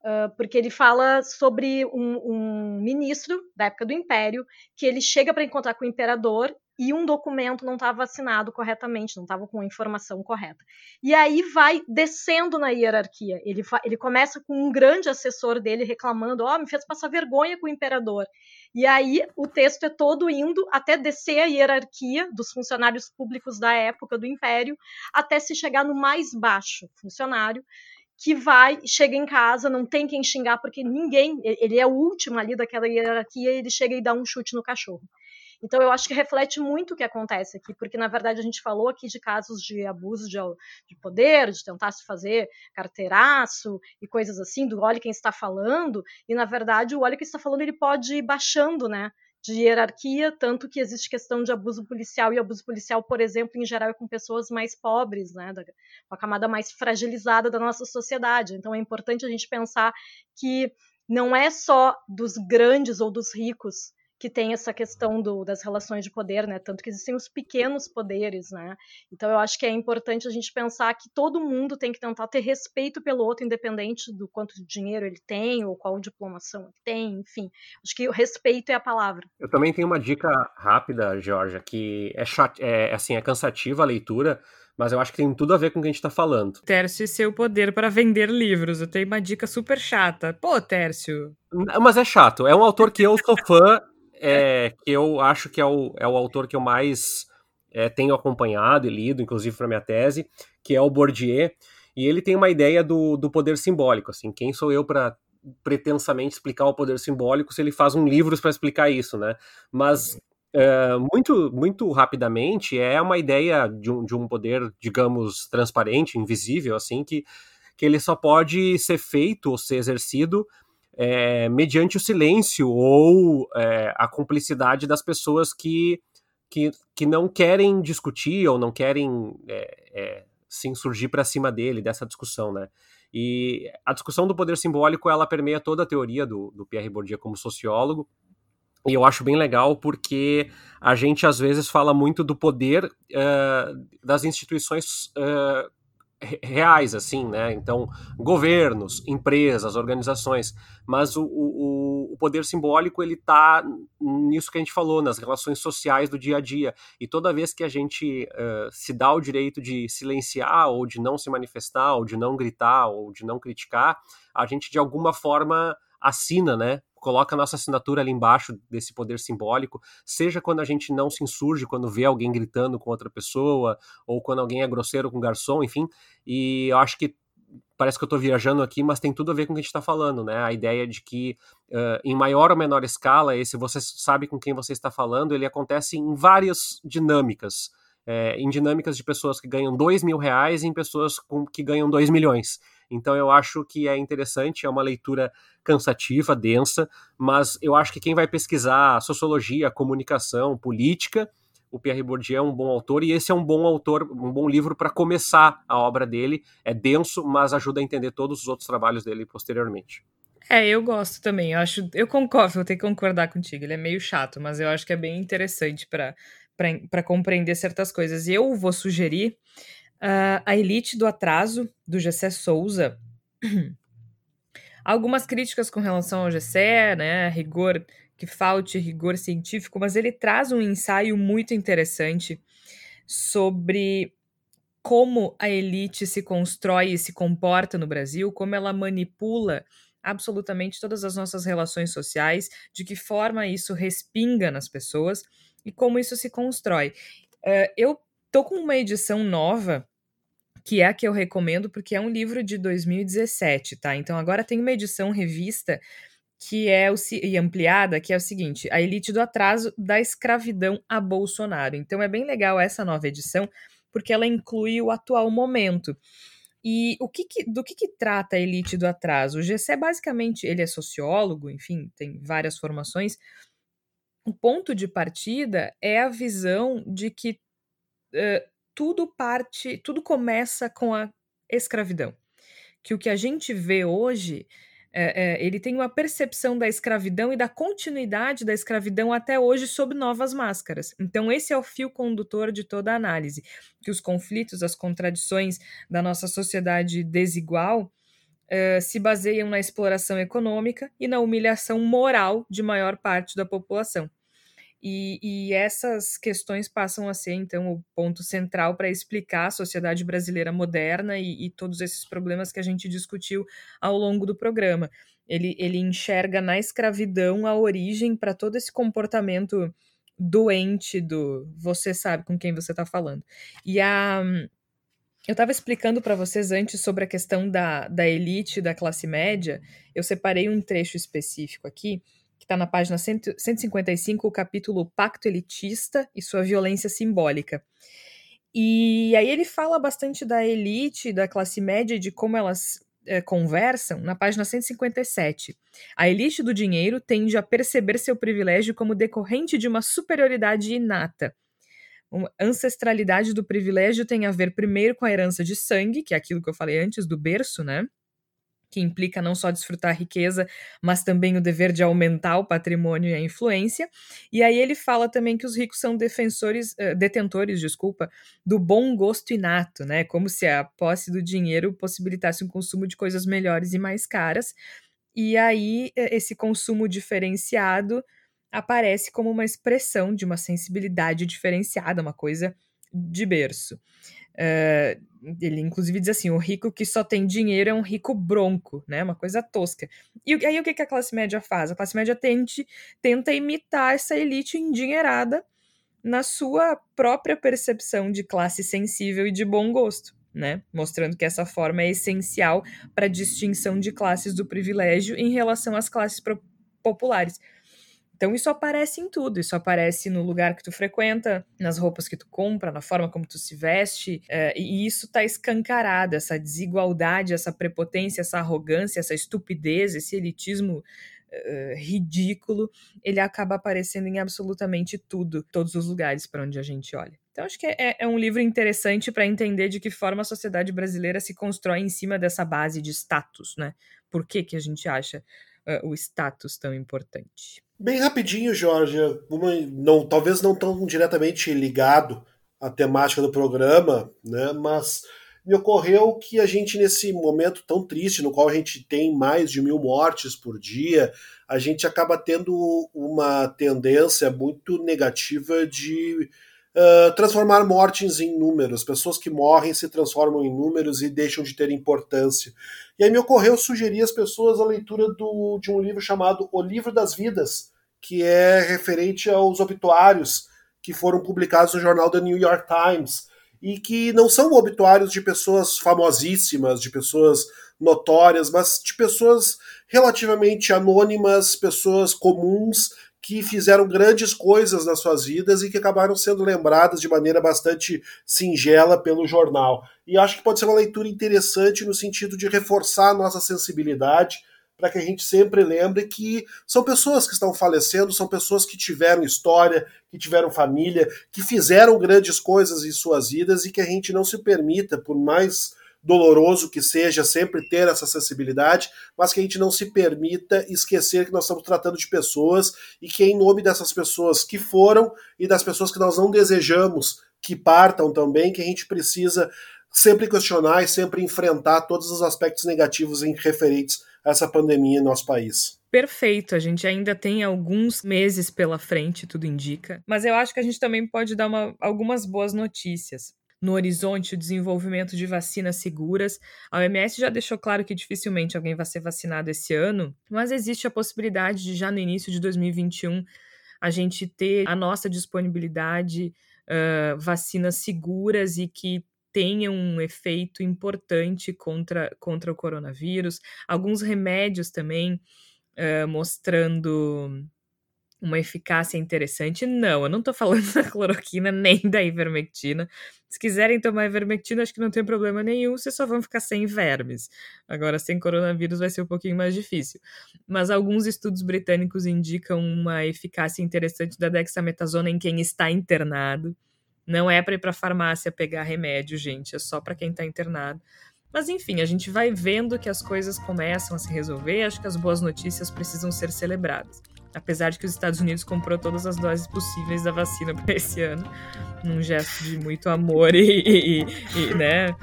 Uh, porque ele fala sobre um, um, ministro da época do Império que ele chega para encontrar com o imperador e um documento não estava assinado corretamente, não estava com a informação correta. E aí vai descendo na hierarquia. Ele, ele começa com um grande assessor dele reclamando: Ó, oh, me fez passar vergonha com o imperador. E aí o texto é todo indo até descer a hierarquia dos funcionários públicos da época do Império, até se chegar no mais baixo funcionário, que vai, chega em casa, não tem quem xingar, porque ninguém, ele é o último ali daquela hierarquia, ele chega e dá um chute no cachorro. Então, eu acho que reflete muito o que acontece aqui, porque, na verdade, a gente falou aqui de casos de abuso de, de poder, de tentar se fazer carteiraço e coisas assim, do olha quem está falando, e, na verdade, o olha quem está falando, ele pode ir baixando, né? de hierarquia, tanto que existe questão de abuso policial, e abuso policial, por exemplo, em geral é com pessoas mais pobres, né, da, com a camada mais fragilizada da nossa sociedade. Então é importante a gente pensar que não é só dos grandes ou dos ricos que tem essa questão do, das relações de poder, né? Tanto que existem os pequenos poderes, né? Então eu acho que é importante a gente pensar que todo mundo tem que tentar ter respeito pelo outro, independente do quanto de dinheiro ele tem ou qual diplomação ele tem, enfim. Acho que o respeito é a palavra. Eu também tenho uma dica rápida, Georgia, que é, chat, é assim, é cansativa a leitura, mas eu acho que tem tudo a ver com o que a gente está falando. Tércio e seu poder para vender livros. Eu tenho uma dica super chata. Pô, Tércio. Mas é chato. É um autor que eu sou fã é, que eu acho que é o, é o autor que eu mais é, tenho acompanhado e lido, inclusive para minha tese, que é o Bourdieu, e ele tem uma ideia do, do poder simbólico, assim, quem sou eu para pretensamente explicar o poder simbólico se ele faz um livro para explicar isso, né? Mas é, muito, muito rapidamente é uma ideia de um, de um poder, digamos, transparente, invisível, assim, que, que ele só pode ser feito ou ser exercido é, mediante o silêncio ou é, a cumplicidade das pessoas que, que, que não querem discutir ou não querem é, é se insurgir para cima dele, dessa discussão, né? E a discussão do poder simbólico, ela permeia toda a teoria do, do Pierre Bourdieu como sociólogo, e eu acho bem legal porque a gente às vezes fala muito do poder uh, das instituições uh, reais, assim, né? Então, governos, empresas, organizações, mas o, o, o poder simbólico ele está nisso que a gente falou, nas relações sociais do dia a dia. E toda vez que a gente uh, se dá o direito de silenciar, ou de não se manifestar, ou de não gritar, ou de não criticar, a gente de alguma forma assina, né? coloca a nossa assinatura ali embaixo desse poder simbólico, seja quando a gente não se insurge, quando vê alguém gritando com outra pessoa, ou quando alguém é grosseiro com o garçom, enfim. E eu acho que parece que eu estou viajando aqui, mas tem tudo a ver com o que a gente está falando, né? A ideia de que, uh, em maior ou menor escala, esse você sabe com quem você está falando, ele acontece em várias dinâmicas. É, em dinâmicas de pessoas que ganham dois mil reais e em pessoas com, que ganham dois milhões. Então eu acho que é interessante, é uma leitura cansativa, densa, mas eu acho que quem vai pesquisar sociologia, comunicação, política, o Pierre Bourdieu é um bom autor e esse é um bom autor, um bom livro para começar a obra dele. É denso, mas ajuda a entender todos os outros trabalhos dele posteriormente. É, eu gosto também. Eu acho, eu concordo, vou ter que concordar contigo. Ele é meio chato, mas eu acho que é bem interessante para para compreender certas coisas. E eu vou sugerir uh, A Elite do Atraso, do Gessé Souza. (clears throat) Algumas críticas com relação ao Gessé, né? Rigor que falte rigor científico, mas ele traz um ensaio muito interessante sobre como a elite se constrói e se comporta no Brasil, como ela manipula absolutamente todas as nossas relações sociais, de que forma isso respinga nas pessoas e como isso se constrói. Uh, eu tô com uma edição nova, que é a que eu recomendo, porque é um livro de 2017, tá? Então agora tem uma edição revista que é o, e ampliada, que é o seguinte: A Elite do Atraso da Escravidão a Bolsonaro. Então é bem legal essa nova edição, porque ela inclui o atual momento. E o que, que do que, que, trata a elite do atraso? O Gessé, basicamente, ele é sociólogo, enfim, tem várias formações, o ponto de partida é a visão de que uh, tudo parte, tudo começa com a escravidão. Que o que a gente vê hoje, é, é, ele tem uma percepção da escravidão e da continuidade da escravidão até hoje sob novas máscaras. Então, esse é o fio condutor de toda a análise: que os conflitos, as contradições da nossa sociedade desigual. Uh, se baseiam na exploração econômica e na humilhação moral de maior parte da população. E, e, essas questões passam a ser, então, o ponto central para explicar a sociedade brasileira moderna e, e, todos esses problemas que a gente discutiu ao longo do programa. Ele, ele enxerga na escravidão a origem para todo esse comportamento doente do você sabe com quem você está falando. E a. Eu estava explicando para vocês antes sobre a questão da, da elite da classe média. Eu separei um trecho específico aqui que está na página 155, o capítulo Pacto Elitista e sua violência simbólica. E aí ele fala bastante da elite, da classe média, de como elas é, conversam na página 157. A elite do dinheiro tende a perceber seu privilégio como decorrente de uma superioridade inata. Uma ancestralidade do privilégio tem a ver primeiro com a herança de sangue, que é aquilo que eu falei antes, do berço, né? Que implica não só desfrutar a riqueza, mas também o dever de aumentar o patrimônio e a influência. E aí ele fala também que os ricos são defensores, uh, detentores, desculpa, do bom gosto inato, né? Como se a posse do dinheiro possibilitasse um consumo de coisas melhores e mais caras. E aí esse consumo diferenciado aparece como uma expressão de uma sensibilidade diferenciada, uma coisa de berço. Uh, ele inclusive diz assim: o rico que só tem dinheiro é um rico bronco, né? Uma coisa tosca. E aí o que, que a classe média faz? A classe média tente, tenta imitar essa elite endinheirada na sua própria percepção de classe sensível e de bom gosto. Né? Mostrando que essa forma é essencial para a distinção de classes do privilégio em relação às classes populares. Então isso aparece em tudo, isso aparece no lugar que tu frequenta, nas roupas que tu compra, na forma como tu se veste, é, e isso tá escancarado, essa desigualdade, essa prepotência, essa arrogância, essa estupidez, esse elitismo uh, ridículo, ele acaba aparecendo em absolutamente tudo, todos os lugares para onde a gente olha. Então acho que é, é um livro interessante para entender de que forma a sociedade brasileira se constrói em cima dessa base de status, né? Por que, que a gente acha uh, o status tão importante? Bem rapidinho, Jorge, uma, não, talvez não tão diretamente ligado à temática do programa, né, mas me ocorreu que a gente, nesse momento tão triste, no qual a gente tem mais de mil mortes por dia, a gente acaba tendo uma tendência muito negativa de transformar mortes em números. Pessoas que morrem se transformam em números e deixam de ter importância. E aí me ocorreu sugerir às pessoas a leitura do, de um livro chamado O Livro das Vidas, que é referente aos obituários que foram publicados no jornal The New York Times e que não são obituários de pessoas famosíssimas, de pessoas notórias, mas de pessoas relativamente anônimas, pessoas comuns que fizeram grandes coisas nas suas vidas e que acabaram sendo lembradas de maneira bastante singela pelo jornal. E acho que pode ser uma leitura interessante no sentido de reforçar a nossa sensibilidade para que a gente sempre lembre que são pessoas que estão falecendo, são pessoas que tiveram história, que tiveram família, que fizeram grandes coisas em suas vidas e que a gente não se permita, por mais doloroso que seja sempre ter essa sensibilidade, mas que a gente não se permita esquecer que nós estamos tratando de pessoas e que em nome dessas pessoas que foram e das pessoas que nós não desejamos que partam também, que a gente precisa sempre questionar e sempre enfrentar todos os aspectos negativos em referentes a essa pandemia em nosso país. Perfeito, a gente ainda tem alguns meses pela frente, tudo indica, mas eu acho que a gente também pode dar uma, algumas boas notícias no horizonte o desenvolvimento de vacinas seguras. A OMS já deixou claro que dificilmente alguém vai ser vacinado esse ano, mas existe a possibilidade de já no início de 2021 a gente ter a nossa disponibilidade uh, vacinas seguras e que tenham um efeito importante contra, contra o coronavírus. Alguns remédios também uh, mostrando uma eficácia interessante. Não, eu não tô falando (laughs) da cloroquina nem da ivermectina. Se quiserem tomar ivermectina, acho que não tem problema nenhum, vocês só vão ficar sem vermes. Agora, sem coronavírus vai ser um pouquinho mais difícil. Mas alguns estudos britânicos indicam uma eficácia interessante da dexametasona em quem está internado. Não é para ir para farmácia pegar remédio, gente, é só para quem está internado. Mas enfim, a gente vai vendo que as coisas começam a se resolver, acho que as boas notícias precisam ser celebradas apesar de que os Estados Unidos comprou todas as doses possíveis da vacina para esse ano, num gesto de muito amor e, e, e né,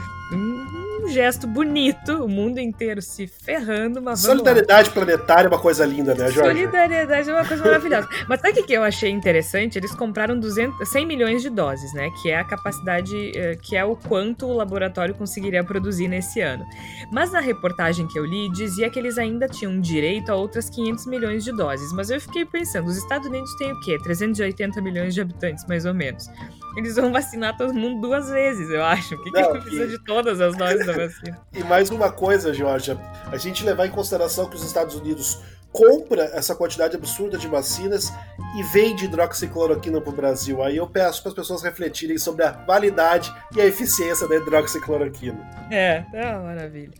um gesto bonito, o mundo inteiro se ferrando, mas Solidariedade lá. planetária é uma coisa linda, né, Jorge? Solidariedade é uma coisa maravilhosa. (laughs) mas sabe o que eu achei interessante? Eles compraram 200, 100 milhões de doses, né, que é a capacidade, eh, que é o quanto o laboratório conseguiria produzir nesse ano. Mas na reportagem que eu li, dizia que eles ainda tinham direito a outras 500 milhões de doses, mas eu fiquei pensando, os Estados Unidos têm o quê? 380 milhões de habitantes, mais ou menos. Eles vão vacinar todo mundo duas vezes, eu acho. Por que, Não, que precisa de todas as doses da vacina? E mais uma coisa, Georgia, a gente levar em consideração que os Estados Unidos compra essa quantidade absurda de vacinas e vende hidroxicloroquina para o Brasil. Aí eu peço para as pessoas refletirem sobre a validade e a eficiência da hidroxicloroquina. É, é uma maravilha.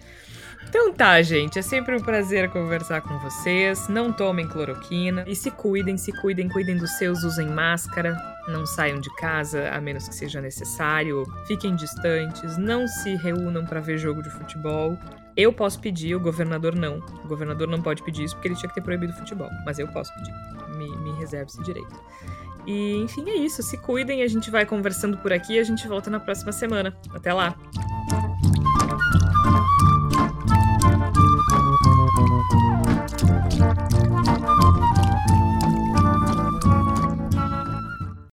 Então tá, gente, é sempre um prazer conversar com vocês. Não tomem cloroquina e se cuidem, se cuidem, cuidem dos seus, usem máscara, não saiam de casa a menos que seja necessário, fiquem distantes, não se reúnam para ver jogo de futebol. Eu posso pedir, o governador não. O governador não pode pedir isso porque ele tinha que ter proibido o futebol, mas eu posso pedir. Me, me reservo esse direito. E enfim, é isso. Se cuidem, a gente vai conversando por aqui e a gente volta na próxima semana. Até lá!